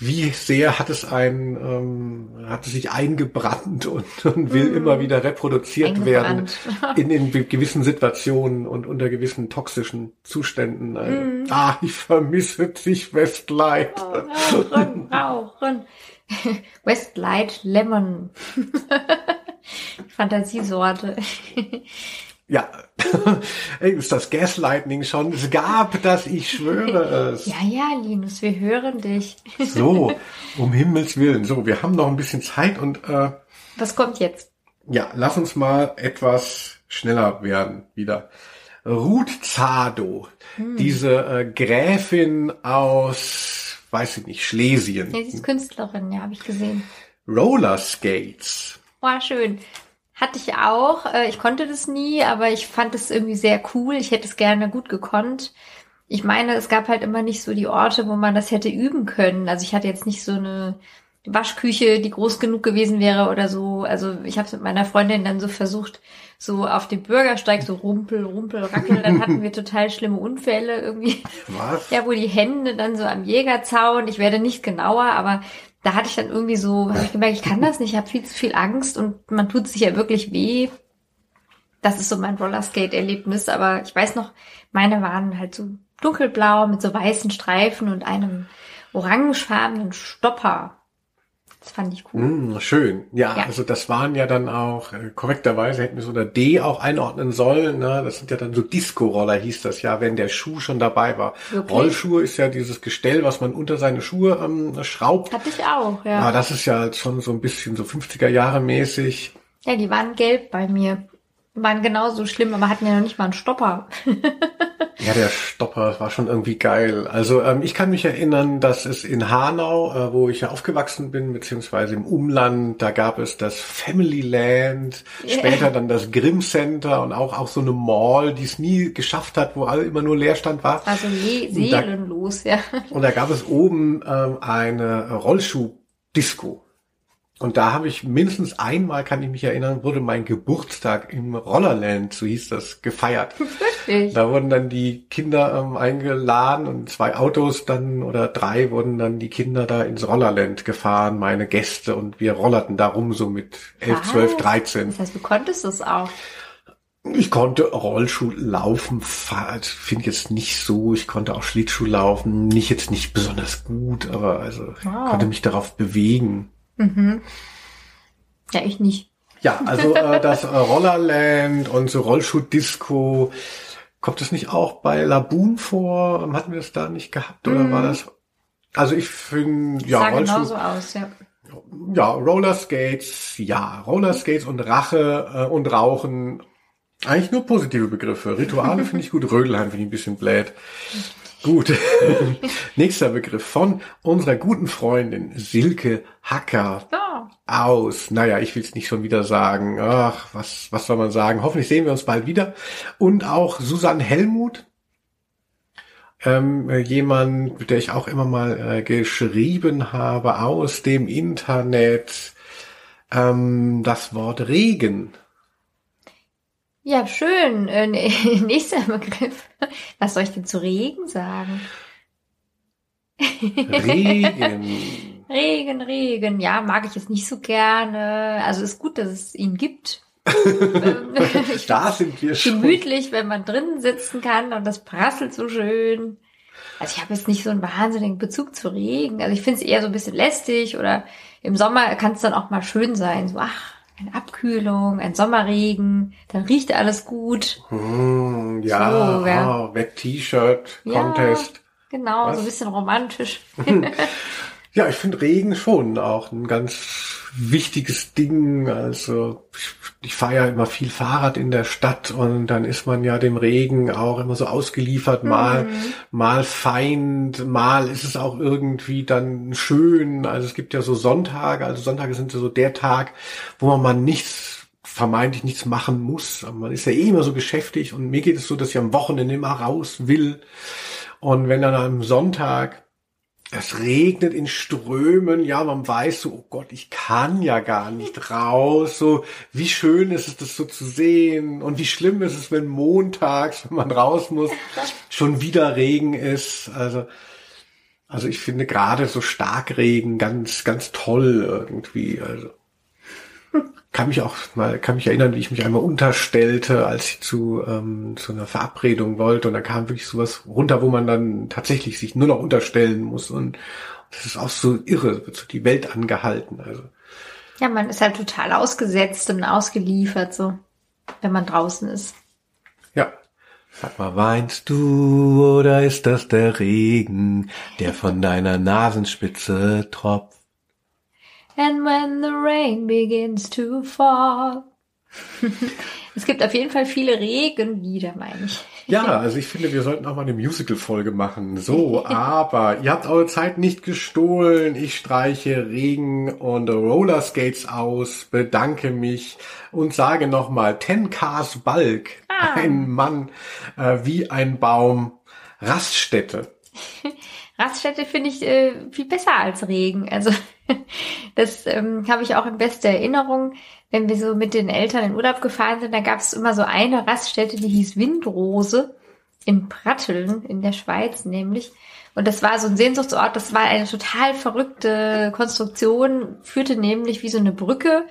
wie sehr hat es ein, ähm, hat es sich eingebrannt und, und will mm. immer wieder reproduziert werden in, in gewissen Situationen und unter gewissen toxischen Zuständen. Mm. Ah, ich vermisse dich, Westlight. Oh, rauchen, rauchen. Westlight Lemon. Fantasiesorte. Ja, ist das Gaslightning schon? Es gab das, ich schwöre es. Ja, ja, Linus, wir hören dich. so, um Himmels Willen. So, wir haben noch ein bisschen Zeit und äh, Was kommt jetzt? Ja, lass uns mal etwas schneller werden wieder. Ruth Zado, hm. diese äh, Gräfin aus, weiß ich nicht, Schlesien. Ja, sie ist Künstlerin, ja, habe ich gesehen. Roller Skates. War schön. Hatte ich auch. Äh, ich konnte das nie, aber ich fand es irgendwie sehr cool. Ich hätte es gerne gut gekonnt. Ich meine, es gab halt immer nicht so die Orte, wo man das hätte üben können. Also ich hatte jetzt nicht so eine Waschküche, die groß genug gewesen wäre oder so. Also ich habe es mit meiner Freundin dann so versucht, so auf dem Bürgersteig so rumpel, rumpel, rackel. Dann hatten wir total schlimme Unfälle irgendwie. Was? Ja, wo die Hände dann so am Jägerzaun. Ich werde nicht genauer, aber da hatte ich dann irgendwie so, habe ich gemerkt, ich kann das nicht, ich habe viel zu viel Angst und man tut sich ja wirklich weh. Das ist so mein Rollerskate-Erlebnis, aber ich weiß noch, meine waren halt so dunkelblau mit so weißen Streifen und einem orangefarbenen Stopper. Das fand ich cool. Mm, schön. Ja, ja, also das waren ja dann auch, äh, korrekterweise hätten wir es unter D auch einordnen sollen. Ne? Das sind ja dann so Disco-Roller, hieß das ja, wenn der Schuh schon dabei war. Okay. Rollschuhe ist ja dieses Gestell, was man unter seine Schuhe ähm, schraubt. Hatte ich auch, ja. Ja, das ist ja schon so ein bisschen so 50er Jahre mäßig. Ja, die waren gelb bei mir. Waren genauso schlimm, aber hatten ja noch nicht mal einen Stopper. Ja, der Stopper war schon irgendwie geil. Also ähm, ich kann mich erinnern, dass es in Hanau, äh, wo ich ja aufgewachsen bin, beziehungsweise im Umland, da gab es das Family Land, yeah. später dann das Grimm Center und auch auch so eine Mall, die es nie geschafft hat, wo alle immer nur Leerstand war. Also seelenlos, ja. Und da gab es oben ähm, eine Rollschuh-Disco. Und da habe ich mindestens einmal, kann ich mich erinnern, wurde mein Geburtstag im Rollerland, so hieß das, gefeiert. Wirklich? Da wurden dann die Kinder ähm, eingeladen und zwei Autos dann oder drei wurden dann die Kinder da ins Rollerland gefahren, meine Gäste und wir rollerten da rum so mit elf, zwölf, dreizehn. Das heißt, du konntest es auch. Ich konnte Rollschuh laufen, finde ich jetzt nicht so. Ich konnte auch Schlittschuh laufen, nicht jetzt nicht besonders gut, aber also wow. konnte mich darauf bewegen. Mhm. Ja, ich nicht. Ja, also äh, das äh, Rollerland und so Rollschuh-Disco, kommt das nicht auch bei Laboon vor? Hatten wir das da nicht gehabt oder mm. war das? Also ich finde, ja, sah Rollschuh. genauso aus, ja. Ja, Rollerskates, ja, Rollerskates und Rache äh, und Rauchen, eigentlich nur positive Begriffe. Rituale finde ich gut, Rödelheim finde ich ein bisschen blöd. Gut. Nächster Begriff von unserer guten Freundin Silke Hacker oh. aus. Naja, ich will es nicht schon wieder sagen. Ach, was, was soll man sagen? Hoffentlich sehen wir uns bald wieder. Und auch Susanne Helmut. Ähm, jemand, mit der ich auch immer mal äh, geschrieben habe aus dem Internet. Ähm, das Wort Regen. Ja, schön. Äh, nächster Begriff. Was soll ich denn zu Regen sagen? Regen. Regen, Regen. Ja, mag ich jetzt nicht so gerne. Also ist gut, dass es ihn gibt. Da sind wir schon. Gemütlich, wenn man drinnen sitzen kann und das prasselt so schön. Also ich habe jetzt nicht so einen wahnsinnigen Bezug zu Regen. Also ich finde es eher so ein bisschen lästig oder im Sommer kann es dann auch mal schön sein. So, ach, eine Abkühlung, ein Sommerregen, dann riecht alles gut. Hm, ja, so, ja. Oh, Wet-T-Shirt, Contest. Ja, genau, Was? so ein bisschen romantisch. ja, ich finde Regen schon auch ein ganz wichtiges Ding. Also ich, ich fahre ja immer viel Fahrrad in der Stadt und dann ist man ja dem Regen auch immer so ausgeliefert. Mal, mhm. mal Feind, mal ist es auch irgendwie dann schön. Also es gibt ja so Sonntage, also Sonntage sind so der Tag, wo man mal nichts vermeintlich nichts machen muss. Man ist ja eh immer so beschäftigt und mir geht es so, dass ich am Wochenende immer raus will. Und wenn dann am Sonntag es regnet in Strömen, ja, man weiß so, oh Gott, ich kann ja gar nicht raus, so, wie schön ist es, das so zu sehen. Und wie schlimm ist es, wenn montags, wenn man raus muss, schon wieder Regen ist, also, Also ich finde gerade so Starkregen ganz, ganz toll irgendwie. Also kann mich auch mal, kann mich erinnern, wie ich mich einmal unterstellte, als ich zu, ähm, zu einer Verabredung wollte und da kam wirklich sowas runter, wo man dann tatsächlich sich nur noch unterstellen muss und das ist auch so irre, wird so die Welt angehalten. Also ja, man ist halt total ausgesetzt und ausgeliefert, so, wenn man draußen ist. Ja. Sag mal, weinst du oder ist das der Regen, der von deiner Nasenspitze tropft? And when the rain begins to fall. es gibt auf jeden Fall viele Regenlieder, meine ich. Ja, also ich finde, wir sollten auch mal eine Musical-Folge machen. So, aber ihr habt eure Zeit nicht gestohlen. Ich streiche Regen und Rollerskates aus, bedanke mich und sage nochmal, Ten Cars Balk, ah. ein Mann äh, wie ein Baum, Raststätte. Raststätte finde ich äh, viel besser als Regen. Also das ähm, habe ich auch in bester Erinnerung wenn wir so mit den Eltern in Urlaub gefahren sind, da gab es immer so eine Raststätte, die hieß Windrose in Pratteln in der Schweiz nämlich. Und das war so ein Sehnsuchtsort, das war eine total verrückte Konstruktion, führte nämlich wie so eine Brücke,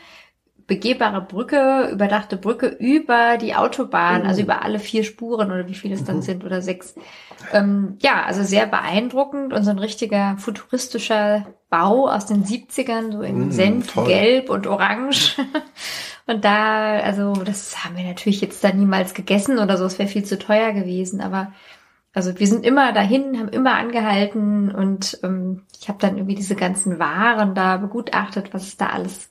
begehbare Brücke, überdachte Brücke über die Autobahn, also oh. über alle vier Spuren oder wie viele es dann mhm. sind oder sechs. Ähm, ja, also sehr beeindruckend und so ein richtiger futuristischer Bau aus den 70ern, so in mm, Senfgelb und Orange. und da, also das haben wir natürlich jetzt da niemals gegessen oder so, es wäre viel zu teuer gewesen, aber also wir sind immer dahin, haben immer angehalten und ähm, ich habe dann irgendwie diese ganzen Waren da begutachtet, was es da alles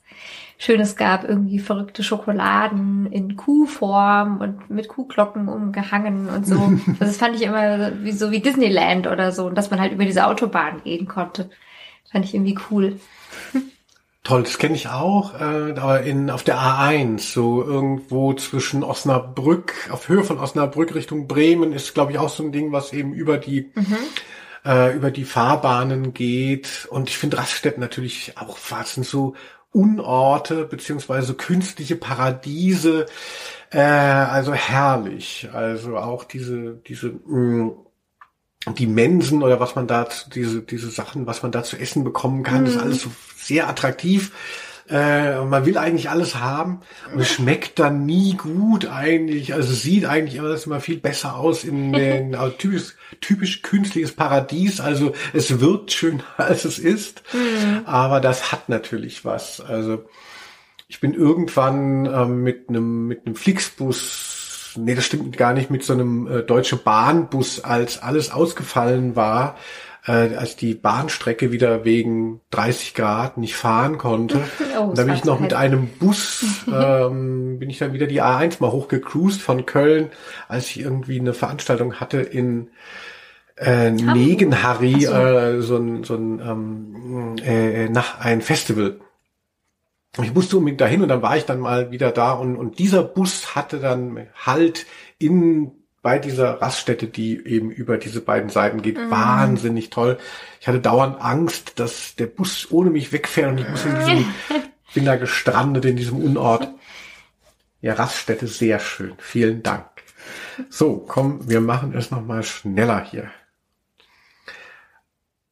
Schönes gab, irgendwie verrückte Schokoladen in Kuhform und mit Kuhglocken umgehangen und so. Also das fand ich immer wie, so wie Disneyland oder so, und dass man halt über diese Autobahn gehen konnte. Fand ich irgendwie cool. Toll, das kenne ich auch, äh, aber in auf der A1, so irgendwo zwischen Osnabrück, auf Höhe von Osnabrück Richtung Bremen, ist, glaube ich, auch so ein Ding, was eben über die mhm. äh, über die Fahrbahnen geht. Und ich finde Raststätten natürlich auch, sind so Unorte beziehungsweise künstliche Paradiese, äh, also herrlich. Also auch diese diese mh, mm, die Mensen oder was man da, diese, diese Sachen, was man da zu essen bekommen kann, mhm. ist alles so sehr attraktiv. Äh, man will eigentlich alles haben und es schmeckt dann nie gut eigentlich. Also sieht eigentlich alles immer viel besser aus in den also typisch, typisch künstliches Paradies. Also es wirkt schöner als es ist, mhm. aber das hat natürlich was. Also ich bin irgendwann äh, mit einem mit einem Flixbus nee, das stimmt gar nicht, mit so einem äh, Deutsche Bahnbus, als alles ausgefallen war, äh, als die Bahnstrecke wieder wegen 30 Grad nicht fahren konnte. Oh, da bin ich noch mit einem Bus, ähm, bin ich dann wieder die A1 mal hochgecruised von Köln, als ich irgendwie eine Veranstaltung hatte in äh, Negenharry, so. äh, so ein, so ein ähm, äh, nach ein Festival ich musste unbedingt dahin und dann war ich dann mal wieder da und, und dieser Bus hatte dann Halt in bei dieser Raststätte, die eben über diese beiden Seiten geht. Mhm. Wahnsinnig toll. Ich hatte dauernd Angst, dass der Bus ohne mich wegfährt und ich muss in diesem, bin da gestrandet in diesem Unort. Ja, Raststätte sehr schön. Vielen Dank. So, komm, wir machen es nochmal schneller hier.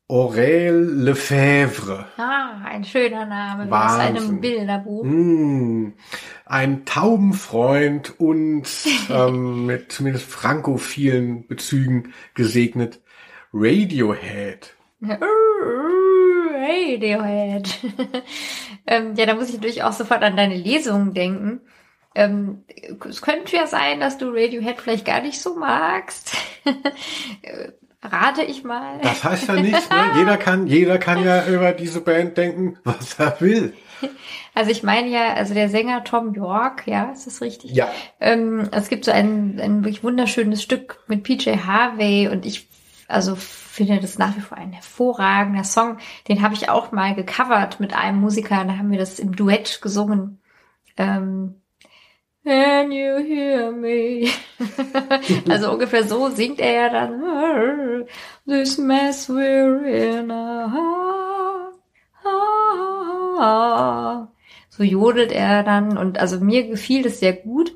Aurel Lefebvre. Ah, ein schöner Name, aus einem Bilderbuch. Mm, ein Taubenfreund und ähm, mit zumindest frankophilen Bezügen gesegnet. Radiohead. Radiohead. ähm, ja, da muss ich natürlich auch sofort an deine Lesungen denken. Ähm, es könnte ja sein, dass du Radiohead vielleicht gar nicht so magst. Rate ich mal. Das heißt ja nichts, ne? Jeder kann, jeder kann ja über diese Band denken, was er will. Also ich meine ja, also der Sänger Tom York, ja, ist das richtig? Ja. Ähm, es gibt so ein, ein wirklich wunderschönes Stück mit PJ Harvey und ich, also finde das nach wie vor ein hervorragender Song. Den habe ich auch mal gecovert mit einem Musiker, da haben wir das im Duett gesungen. Ähm, Can you hear me? also ungefähr so singt er ja dann. This mess we're in. So jodelt er dann und also mir gefiel das sehr gut.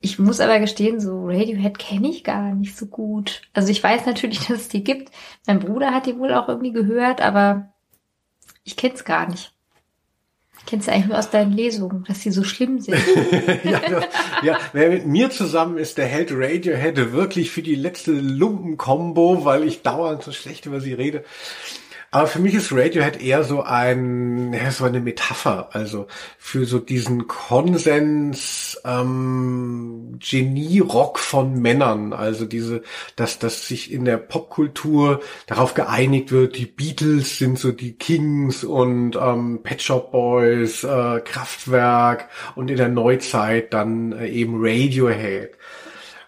Ich muss aber gestehen, so Radiohead kenne ich gar nicht so gut. Also ich weiß natürlich, dass es die gibt. Mein Bruder hat die wohl auch irgendwie gehört, aber ich kenne es gar nicht. Kennst du eigentlich nur aus deinen Lesungen, dass sie so schlimm sind? ja, das, ja, wer mit mir zusammen ist, der hält Radiohead wirklich für die letzte Lumpen-Kombo, weil ich dauernd so schlecht über sie rede. Aber für mich ist Radiohead eher so ein, ja, so eine Metapher, also für so diesen Konsens ähm, Genie-Rock von Männern, also diese, dass dass sich in der Popkultur darauf geeinigt wird, die Beatles sind so die Kings und ähm, Pet Shop Boys, äh, Kraftwerk und in der Neuzeit dann äh, eben Radiohead.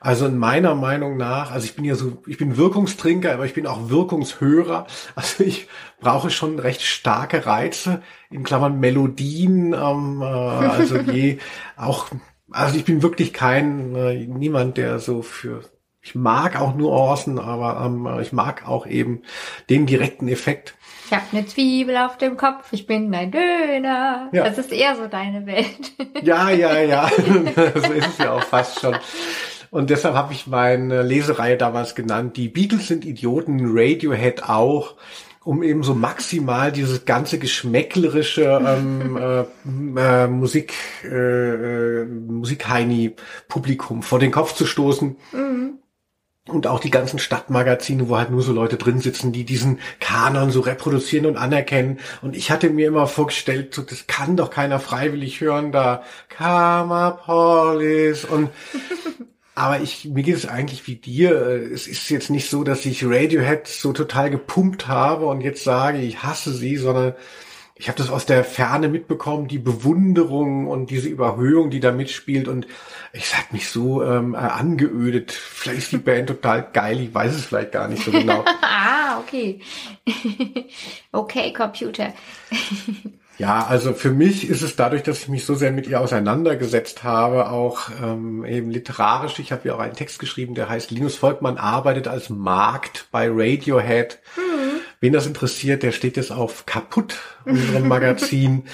Also in meiner Meinung nach, also ich bin ja so, ich bin Wirkungstrinker, aber ich bin auch Wirkungshörer. Also ich brauche schon recht starke Reize, in Klammern Melodien, ähm, äh, also je auch, also ich bin wirklich kein, äh, niemand, der so für, ich mag auch Nuancen, aber ähm, ich mag auch eben den direkten Effekt. Ich habe eine Zwiebel auf dem Kopf, ich bin ein Döner. Ja. Das ist eher so deine Welt. Ja, ja, ja. so ist es ja auch fast schon. Und deshalb habe ich meine Lesereihe damals genannt, die Beatles sind Idioten, Radiohead auch, um eben so maximal dieses ganze geschmäcklerische ähm, äh, äh, Musik, äh, äh, Musikheini-Publikum vor den Kopf zu stoßen. Mhm. Und auch die ganzen Stadtmagazine, wo halt nur so Leute drin sitzen, die diesen Kanon so reproduzieren und anerkennen. Und ich hatte mir immer vorgestellt, so, das kann doch keiner freiwillig hören, da Karma Polis und Aber ich, mir geht es eigentlich wie dir. Es ist jetzt nicht so, dass ich Radiohead so total gepumpt habe und jetzt sage, ich hasse sie, sondern ich habe das aus der Ferne mitbekommen, die Bewunderung und diese Überhöhung, die da mitspielt. Und ich sag mich so ähm, äh, angeödet. Vielleicht ist die Band total geil, ich weiß es vielleicht gar nicht so genau. ah, okay. okay, Computer. Ja, also für mich ist es dadurch, dass ich mich so sehr mit ihr auseinandergesetzt habe, auch ähm, eben literarisch. Ich habe ja auch einen Text geschrieben, der heißt Linus Volkmann arbeitet als Markt bei Radiohead. Mhm. Wen das interessiert, der steht jetzt auf kaputt, unserem Magazin.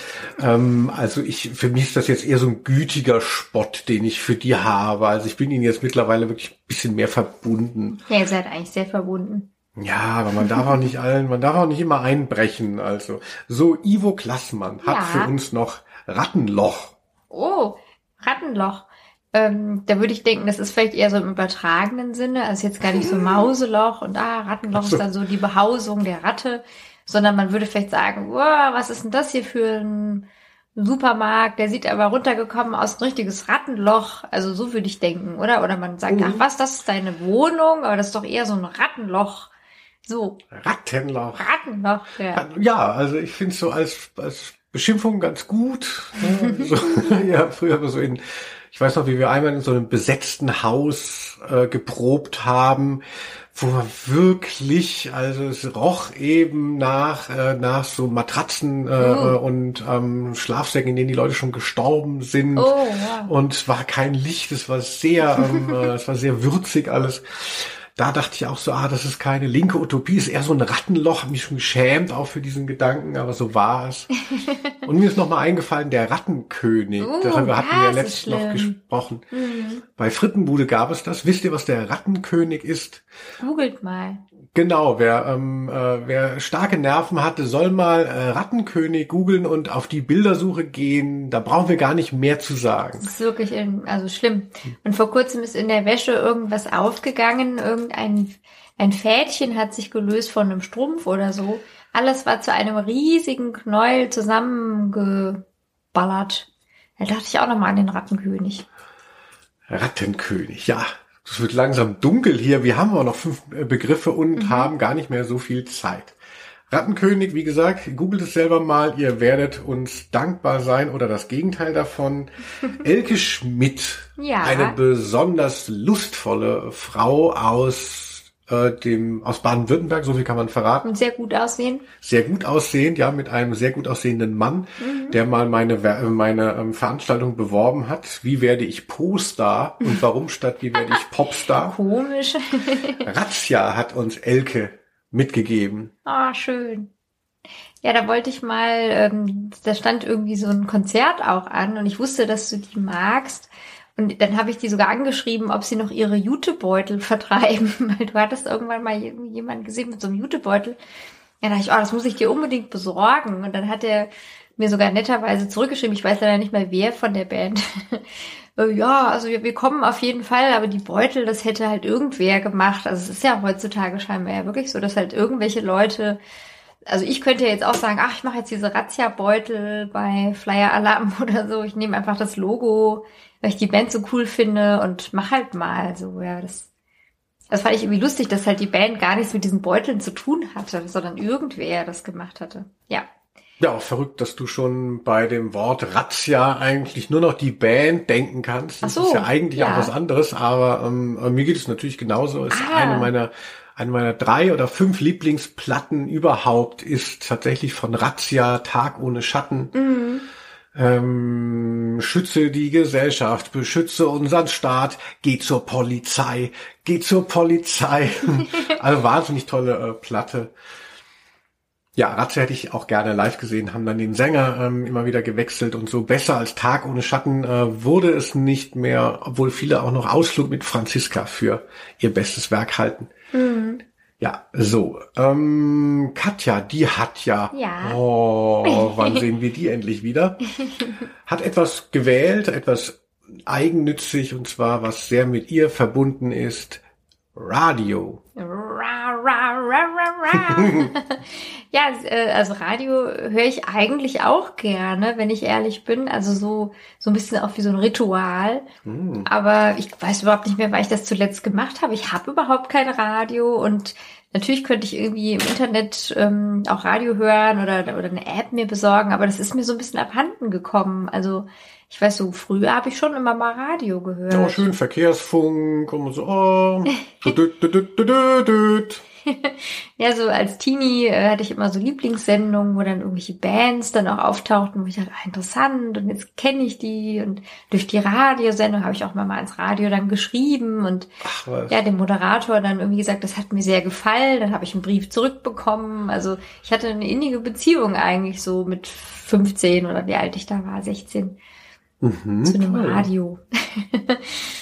ähm, also ich, für mich ist das jetzt eher so ein gütiger Spott, den ich für die habe. Also ich bin ihnen jetzt mittlerweile wirklich ein bisschen mehr verbunden. Ja, ihr seid eigentlich sehr verbunden. Ja, aber man darf auch nicht allen, man darf auch nicht immer einbrechen. Also so Ivo Klassmann hat ja. für uns noch Rattenloch. Oh, Rattenloch. Ähm, da würde ich denken, das ist vielleicht eher so im übertragenen Sinne, also jetzt gar nicht so Mauseloch und ah, Rattenloch so. ist dann so die Behausung der Ratte, sondern man würde vielleicht sagen, wow, was ist denn das hier für ein Supermarkt, der sieht aber runtergekommen aus ein richtiges Rattenloch. Also so würde ich denken, oder? Oder man sagt, mhm. ach was, das ist deine Wohnung, aber das ist doch eher so ein Rattenloch. So. Rattenloch. Rattenloch, ja. Ja, also ich finde es so als, als Beschimpfung ganz gut. so, ja, früher aber so in, ich weiß noch, wie wir einmal in so einem besetzten Haus äh, geprobt haben, wo man wirklich, also es roch eben nach, äh, nach so Matratzen äh, oh. und ähm, Schlafsäcken, in denen die Leute schon gestorben sind. Oh, wow. Und es war kein Licht, es war sehr, ähm, äh, es war sehr würzig alles da dachte ich auch so, ah, das ist keine linke Utopie, ist eher so ein Rattenloch, mich schon geschämt auch für diesen Gedanken, aber so war es. Und mir ist nochmal eingefallen, der Rattenkönig, uh, darüber hatten wir ja letztens noch gesprochen. Mhm. Bei Frittenbude gab es das. Wisst ihr, was der Rattenkönig ist? Googelt mal. Genau, wer, ähm, äh, wer starke Nerven hatte, soll mal äh, Rattenkönig googeln und auf die Bildersuche gehen. Da brauchen wir gar nicht mehr zu sagen. Das ist wirklich also schlimm. Und vor kurzem ist in der Wäsche irgendwas aufgegangen. Irgendein ein Fädchen hat sich gelöst von einem Strumpf oder so. Alles war zu einem riesigen Knäuel zusammengeballert. Da dachte ich auch nochmal an den Rattenkönig. Rattenkönig, ja. Es wird langsam dunkel hier. Wir haben aber noch fünf äh, Begriffe und mhm. haben gar nicht mehr so viel Zeit. Rattenkönig, wie gesagt, googelt es selber mal. Ihr werdet uns dankbar sein oder das Gegenteil davon. Elke Schmidt, ja. eine besonders lustvolle Frau aus äh, dem aus Baden-Württemberg, so viel kann man verraten. Und sehr gut aussehen. Sehr gut aussehend, ja, mit einem sehr gut aussehenden Mann, mhm. der mal meine meine ähm, Veranstaltung beworben hat. Wie werde ich Poster und warum statt wie werde ich Popstar? Komisch. Razzia hat uns Elke mitgegeben. Ah, schön. Ja, da wollte ich mal, ähm, da stand irgendwie so ein Konzert auch an und ich wusste, dass du die magst. Und dann habe ich die sogar angeschrieben, ob sie noch ihre Jutebeutel vertreiben, weil du hattest irgendwann mal jemanden gesehen mit so einem Jutebeutel. Ja, da dachte ich, oh, das muss ich dir unbedingt besorgen. Und dann hat er mir sogar netterweise zurückgeschrieben, ich weiß leider nicht mehr wer von der Band. Äh, ja, also wir, wir kommen auf jeden Fall, aber die Beutel, das hätte halt irgendwer gemacht. Also es ist ja heutzutage scheinbar ja wirklich so, dass halt irgendwelche Leute also ich könnte ja jetzt auch sagen, ach, ich mache jetzt diese Razzia-Beutel bei Flyer Alarm oder so. Ich nehme einfach das Logo, weil ich die Band so cool finde und mach halt mal so, ja, das. Das fand ich irgendwie lustig, dass halt die Band gar nichts mit diesen Beuteln zu tun hatte, sondern irgendwer das gemacht hatte. Ja. Ja, auch verrückt, dass du schon bei dem Wort Razzia eigentlich nur noch die Band denken kannst. Das so, ist ja eigentlich ja. auch was anderes, aber ähm, mir geht es natürlich genauso. Es ist ah. eine meiner eine meiner drei oder fünf Lieblingsplatten überhaupt ist tatsächlich von Razzia, Tag ohne Schatten. Mhm. Ähm, schütze die Gesellschaft, beschütze unseren Staat, geh zur Polizei, geh zur Polizei. also wahnsinnig tolle äh, Platte. Ja, Ratze hätte ich auch gerne live gesehen, haben dann den Sänger ähm, immer wieder gewechselt und so besser als Tag ohne Schatten äh, wurde es nicht mehr, obwohl viele auch noch Ausflug mit Franziska für ihr bestes Werk halten. Mhm. Ja, so. Ähm, Katja, die hat ja, ja. oh, wann sehen wir die endlich wieder? Hat etwas gewählt, etwas eigennützig und zwar was sehr mit ihr verbunden ist. Radio. Ra, ra, ra, ra, ja, äh, also Radio höre ich eigentlich auch gerne, wenn ich ehrlich bin. Also so, so ein bisschen auch wie so ein Ritual. Mm. Aber ich weiß überhaupt nicht mehr, weil ich das zuletzt gemacht habe. Ich habe überhaupt kein Radio und natürlich könnte ich irgendwie im Internet ähm, auch Radio hören oder, oder eine App mir besorgen, aber das ist mir so ein bisschen abhanden gekommen. Also ich weiß so, früher habe ich schon immer mal Radio gehört. Ja, schön Verkehrsfunk und so. Oh. ja, so als Teenie äh, hatte ich immer so Lieblingssendungen, wo dann irgendwelche Bands dann auch auftauchten, wo ich dachte, ah, interessant und jetzt kenne ich die und durch die Radiosendung habe ich auch mal, mal ins Radio dann geschrieben und Ach, ja, dem Moderator dann irgendwie gesagt, das hat mir sehr gefallen, dann habe ich einen Brief zurückbekommen. Also ich hatte eine innige Beziehung eigentlich so mit 15 oder wie alt ich da war, 16 mhm, zu einem toll. Radio.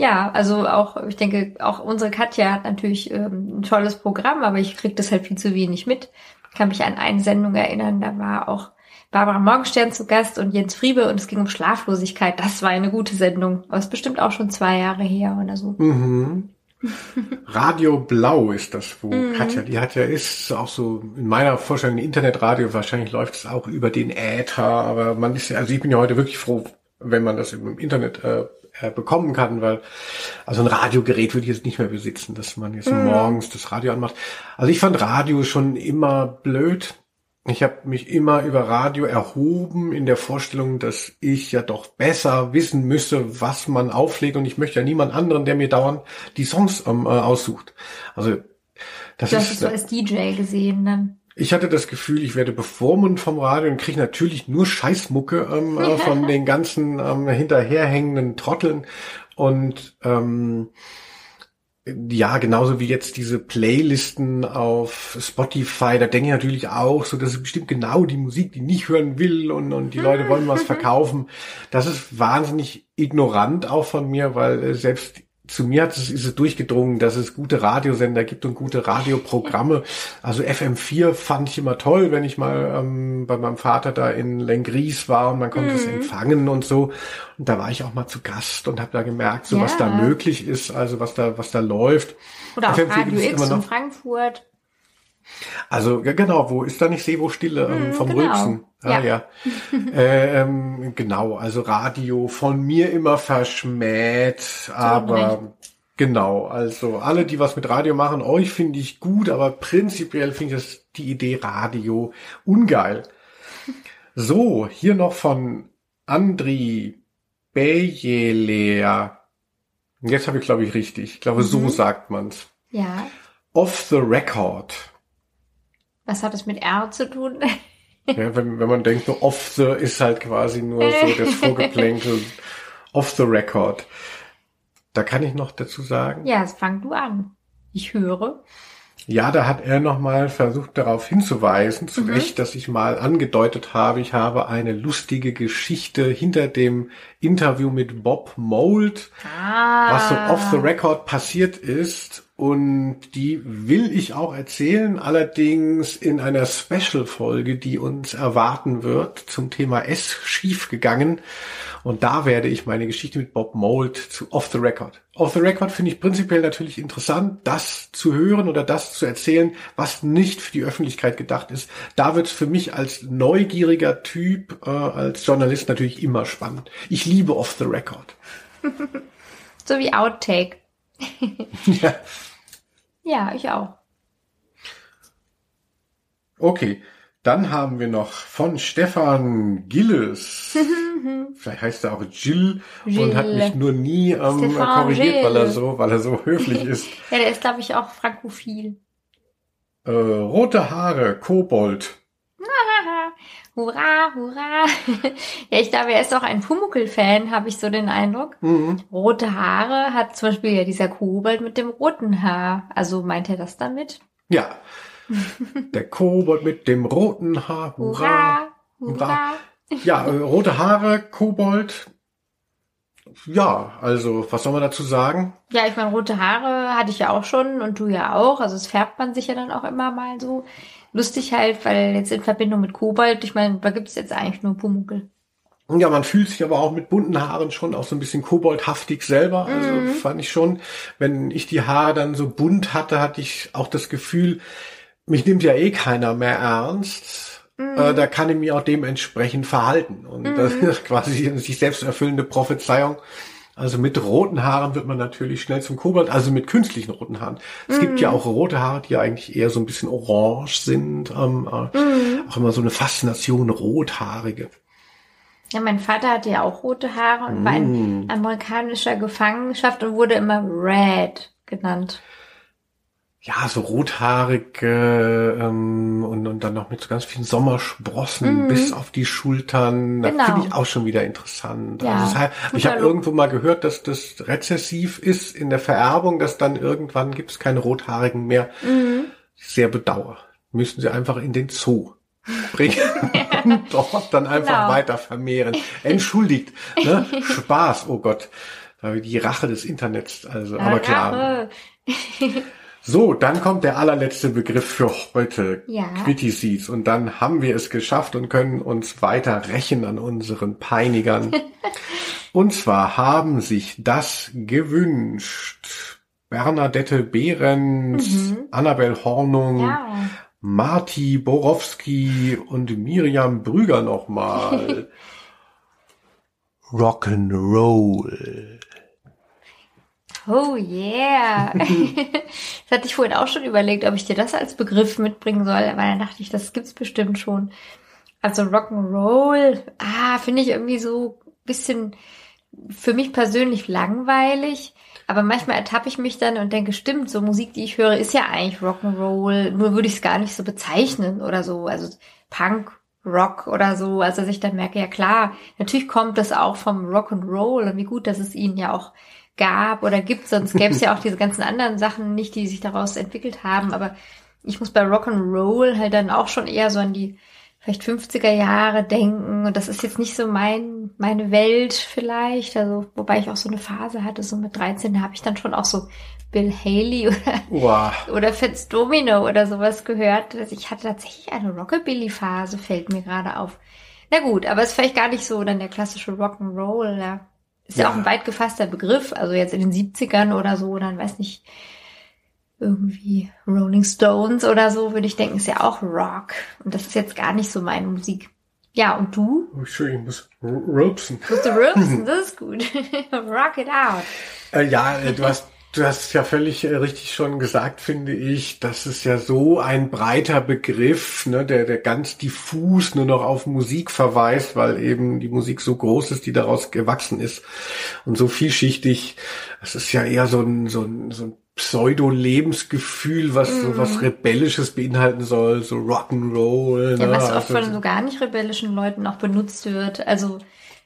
Ja, also auch, ich denke, auch unsere Katja hat natürlich ähm, ein tolles Programm, aber ich krieg das halt viel zu wenig mit. Ich kann mich an eine Sendung erinnern, da war auch Barbara Morgenstern zu Gast und Jens Friebe und es ging um Schlaflosigkeit. Das war eine gute Sendung. Aber es ist bestimmt auch schon zwei Jahre her oder so. Mhm. Radio Blau ist das, wo mhm. Katja, die hat ja, ist auch so in meiner Vorstellung Internetradio, wahrscheinlich läuft es auch über den Äther, aber man ist ja, also ich bin ja heute wirklich froh, wenn man das im Internet äh, äh, bekommen kann, weil also ein Radiogerät würde ich jetzt nicht mehr besitzen, dass man jetzt mhm. morgens das Radio anmacht. Also ich fand Radio schon immer blöd. Ich habe mich immer über Radio erhoben in der Vorstellung, dass ich ja doch besser wissen müsse, was man auflegt und ich möchte ja niemand anderen, der mir dauernd die Songs ähm, äh, aussucht. Also das du ist hast es so als DJ gesehen dann. Ich hatte das Gefühl, ich werde beformen vom Radio und kriege natürlich nur Scheißmucke ähm, äh, von den ganzen ähm, hinterherhängenden Trotteln. Und ähm, ja, genauso wie jetzt diese Playlisten auf Spotify, da denke ich natürlich auch so, das ist bestimmt genau die Musik, die nicht hören will und, und die Leute wollen was verkaufen. Das ist wahnsinnig ignorant auch von mir, weil äh, selbst zu mir hat es, ist es durchgedrungen, dass es gute Radiosender gibt und gute Radioprogramme. Also FM4 fand ich immer toll, wenn ich mal ähm, bei meinem Vater da in Lengries war und man konnte mhm. es empfangen und so. Und da war ich auch mal zu Gast und habe da gemerkt, so ja. was da möglich ist, also was da was da läuft. Oder FM4 auch Radio X in Frankfurt. Also ja, genau, wo ist da nicht Sevo Stille ähm, hm, vom genau. Rülpsen? Ah, ja. ja. äh, ähm, genau, also Radio von mir immer verschmäht, aber genau, also alle, die was mit Radio machen, euch finde ich gut, aber prinzipiell finde ich das die Idee Radio ungeil. So, hier noch von Andri Bejelea. Jetzt habe ich, glaube ich, richtig. Ich glaube, mhm. so sagt man's. Ja. Off the record. Was hat es mit R zu tun? ja, wenn, wenn man denkt, so off the ist halt quasi nur so das Vorgeplänkel off the record. Da kann ich noch dazu sagen. Ja, es fang du an. Ich höre. Ja, da hat er nochmal versucht darauf hinzuweisen, zu mhm. Recht, dass ich mal angedeutet habe, ich habe eine lustige Geschichte hinter dem Interview mit Bob Mould, Ah. was so off the record passiert ist. Und die will ich auch erzählen, allerdings in einer Special-Folge, die uns erwarten wird zum Thema S schiefgegangen. Und da werde ich meine Geschichte mit Bob Mould zu Off the Record. Off the Record finde ich prinzipiell natürlich interessant, das zu hören oder das zu erzählen, was nicht für die Öffentlichkeit gedacht ist. Da wird es für mich als neugieriger Typ, äh, als Journalist natürlich immer spannend. Ich liebe Off the Record. So wie Outtake. ja. Ja, ich auch. Okay, dann haben wir noch von Stefan Gilles. Vielleicht heißt er auch Jill und Gilles. hat mich nur nie ähm, korrigiert, weil er so, weil er so höflich ist. Ja, der ist, glaube ich, auch frankophil. Äh, rote Haare, Kobold. Hurra, hurra. ja, ich glaube, er ist auch ein Pumuckl-Fan, habe ich so den Eindruck. Mhm. Rote Haare hat zum Beispiel ja dieser Kobold mit dem roten Haar. Also meint er das damit? Ja. Der Kobold mit dem roten Haar. Hurra. Hurra, hurra. Ja, äh, rote Haare, Kobold. Ja, also, was soll man dazu sagen? Ja, ich meine, rote Haare hatte ich ja auch schon und du ja auch. Also es färbt man sich ja dann auch immer mal so. Lustig halt, weil jetzt in Verbindung mit Kobold, ich meine, da gibt es jetzt eigentlich nur Pumuckl. Ja, man fühlt sich aber auch mit bunten Haaren schon auch so ein bisschen koboldhaftig selber. Also fand ich schon, wenn ich die Haare dann so bunt hatte, hatte ich auch das Gefühl, mich nimmt ja eh keiner mehr ernst. Äh, da kann ich mich auch dementsprechend verhalten. Und das ist quasi eine sich selbst erfüllende Prophezeiung. Also mit roten Haaren wird man natürlich schnell zum Kobold, also mit künstlichen roten Haaren. Es gibt ja auch rote Haare, die ja eigentlich eher so ein bisschen orange sind. Ähm, äh, Auch immer so eine Faszination rothaarige. Ja, mein Vater hatte ja auch rote Haare und war in amerikanischer Gefangenschaft und wurde immer Red genannt. Ja, so rothaarige ähm, und, und dann noch mit so ganz vielen Sommersprossen bis auf die Schultern. Das Genau. finde ich auch schon wieder interessant. Ja, Also heißt, ich habe irgendwo mal gehört, dass das rezessiv ist in der Vererbung, dass dann irgendwann gibt es keine Rothaarigen mehr. Sehr bedauer. Müssen sie einfach in den Zoo bringen und dort dann einfach Genau. weiter vermehren. Entschuldigt. Ne? Spaß, oh Gott. Die Rache des Internets, also, aber klar. So, dann kommt der allerletzte Begriff für heute. Ja. Quittices. Und dann haben wir es geschafft und können uns weiter rächen an unseren Peinigern. und zwar haben sich das gewünscht. Bernadette Behrens, Annabel Hornung, Mhm. Ja. Marti Borowski und Miriam Brüger nochmal. Rock'n'Roll. Oh yeah. das hatte ich vorhin auch schon überlegt, ob ich dir das als Begriff mitbringen soll, aber dann dachte ich, das gibt's bestimmt schon. Also Rock'n'Roll, ah, finde ich irgendwie so ein bisschen für mich persönlich langweilig. Aber manchmal ertappe ich mich dann und denke, stimmt, so Musik, die ich höre, ist ja eigentlich Rock'n'Roll. Nur würde ich es gar nicht so bezeichnen oder so. Also Punk, Rock oder so. Also dass ich dann merke, ja klar, natürlich kommt das auch vom Rock'n'Roll und wie gut, dass es ihn ja auch gab oder gibt. Sonst gäbe es ja auch diese ganzen anderen Sachen nicht, die sich daraus entwickelt haben. Aber ich muss bei Rock'n'Roll halt dann auch schon eher so an die vielleicht 50er Jahre denken. Und das ist jetzt nicht so mein, meine Welt vielleicht. Also, wobei ich auch so eine Phase hatte, so mit 13, da habe ich dann schon auch so Bill Haley oder, Wow. oder Fitz Domino oder sowas gehört. Also ich hatte tatsächlich eine Rockabilly-Phase, fällt mir gerade auf. Na gut, aber ist vielleicht gar nicht so dann der klassische Rock'n'Roll. Ja. Ist ja. Ja. auch ein weit gefasster Begriff. Also jetzt in den 70ern oder so, dann weiß nicht, irgendwie Rolling Stones oder so, würde ich denken, ist ja auch Rock. Und das ist jetzt gar nicht so meine Musik. Ja, und du? Oh, Entschuldigung, ich muss rülpsen. Musst du rülpsen, das ist gut. Rock it out. Äh, ja, äh, du hast, du hast ja völlig äh, richtig schon gesagt, finde ich. Das ist ja so ein breiter Begriff, ne, der, der ganz diffus nur noch auf Musik verweist, weil eben die Musik so groß ist, die daraus gewachsen ist und so vielschichtig. Es ist ja eher so ein, so ein, so ein Pseudo-Lebensgefühl, was so was Rebellisches beinhalten soll, so Rock'n'Roll. Mhm. Ja, ne, was oft also- von so gar nicht rebellischen Leuten auch benutzt wird. Also,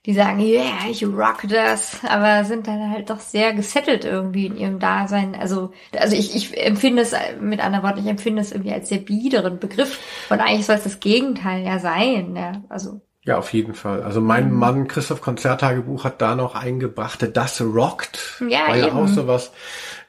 die sagen, yeah, ich rock das, aber sind dann halt doch sehr gesettelt irgendwie in ihrem Dasein. Also, also ich, ich empfinde es, mit anderen Worten, ich empfinde es irgendwie als sehr biederen Begriff. Und eigentlich soll es das Gegenteil ja sein. Ja. Also, Ja, auf jeden Fall. Also mein mhm. Mann Christoph Konzerttagebuch hat da noch eingebracht, das rockt. Ja, war ja eben. auch sowas.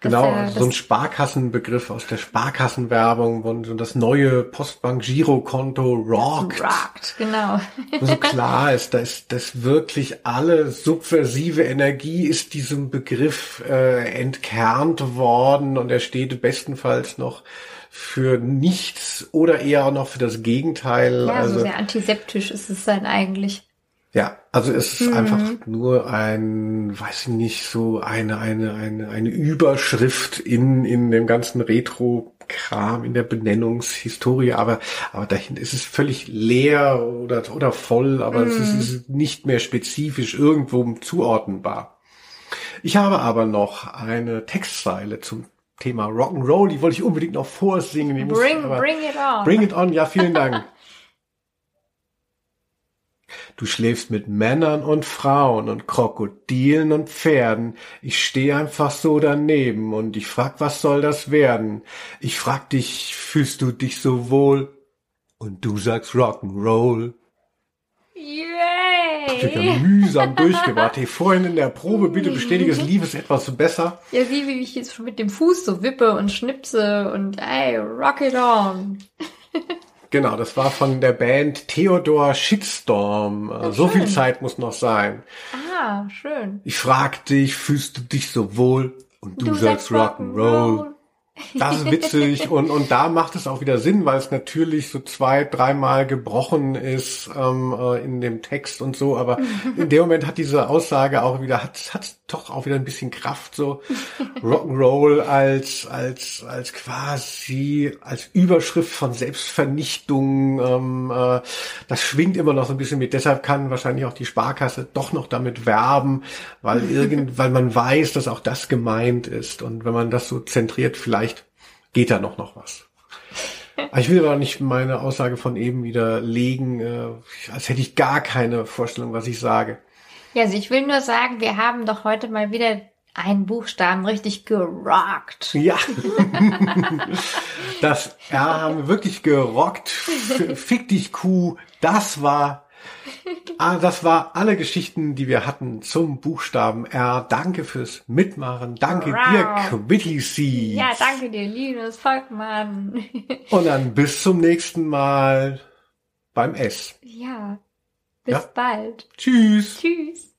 Genau, äh, so ein Sparkassenbegriff aus der Sparkassenwerbung und das neue Postbank-Girokonto rockt. Rockt, genau. so klar ist, da ist das wirklich alle subversive Energie ist diesem Begriff äh, entkernt worden und er steht bestenfalls noch für nichts oder eher noch für das Gegenteil. Ja, also so sehr antiseptisch ist es dann eigentlich. Ja, also es ist mhm. einfach nur ein, weiß ich nicht, so eine, eine, eine, eine Überschrift in, in dem ganzen Retro-Kram, in der Benennungshistorie, aber, aber dahin ist es völlig leer oder, oder voll, aber mhm. es, ist, es ist nicht mehr spezifisch irgendwo zuordnenbar. Ich habe aber noch eine Textzeile zum Thema Rock'n'Roll, die wollte ich unbedingt noch vorsingen. Bring, bring it on. Bring it on, ja, vielen Dank. Du schläfst mit Männern und Frauen und Krokodilen und Pferden. Ich steh einfach so daneben und ich frag, was soll das werden? Ich frag dich, fühlst du dich so wohl? Und du sagst Rock'n'Roll. Yay! Ich hab ja mühsam durchgebracht. Hey, vorhin in der Probe, bitte bestätige es, lief es etwas besser. Ja, sieh, wie ich jetzt schon mit dem Fuß so wippe und schnipse und ey, rock it on. Genau, das war von der Band Theodor Shitstorm. Ja, so schön. viel Zeit muss noch sein. Ah, schön. Ich frag dich, fühlst du dich so wohl? Und du, du sagst Rock'n'Roll. Das ist witzig und, und da macht es auch wieder Sinn, weil es natürlich so zwei, dreimal gebrochen ist ähm, äh, in dem Text und so, aber in dem Moment hat diese Aussage auch wieder, hat, hat doch auch wieder ein bisschen Kraft, so Rock'n'Roll als, als, als quasi, als Überschrift von Selbstvernichtung, ähm, äh, das schwingt immer noch so ein bisschen mit, deshalb kann wahrscheinlich auch die Sparkasse doch noch damit werben, weil irgend, weil man weiß, dass auch das gemeint ist und wenn man das so zentriert, vielleicht geht da noch noch was. Ich will aber nicht meine Aussage von eben widerlegen, äh, als hätte ich gar keine Vorstellung, was ich sage. Ja, also ich will nur sagen, wir haben doch heute mal wieder einen Buchstaben richtig gerockt. Ja. das R haben wir wirklich gerockt. Fick dich Kuh. Das war Ah, das war alle Geschichten, die wir hatten zum Buchstaben R. Danke fürs Mitmachen. Danke wow. dir, Quitty Seeds. Ja, danke dir, Linus Volkmann. Und dann bis zum nächsten Mal beim S. Ja. Bis ja. bald. Tschüss. Tschüss.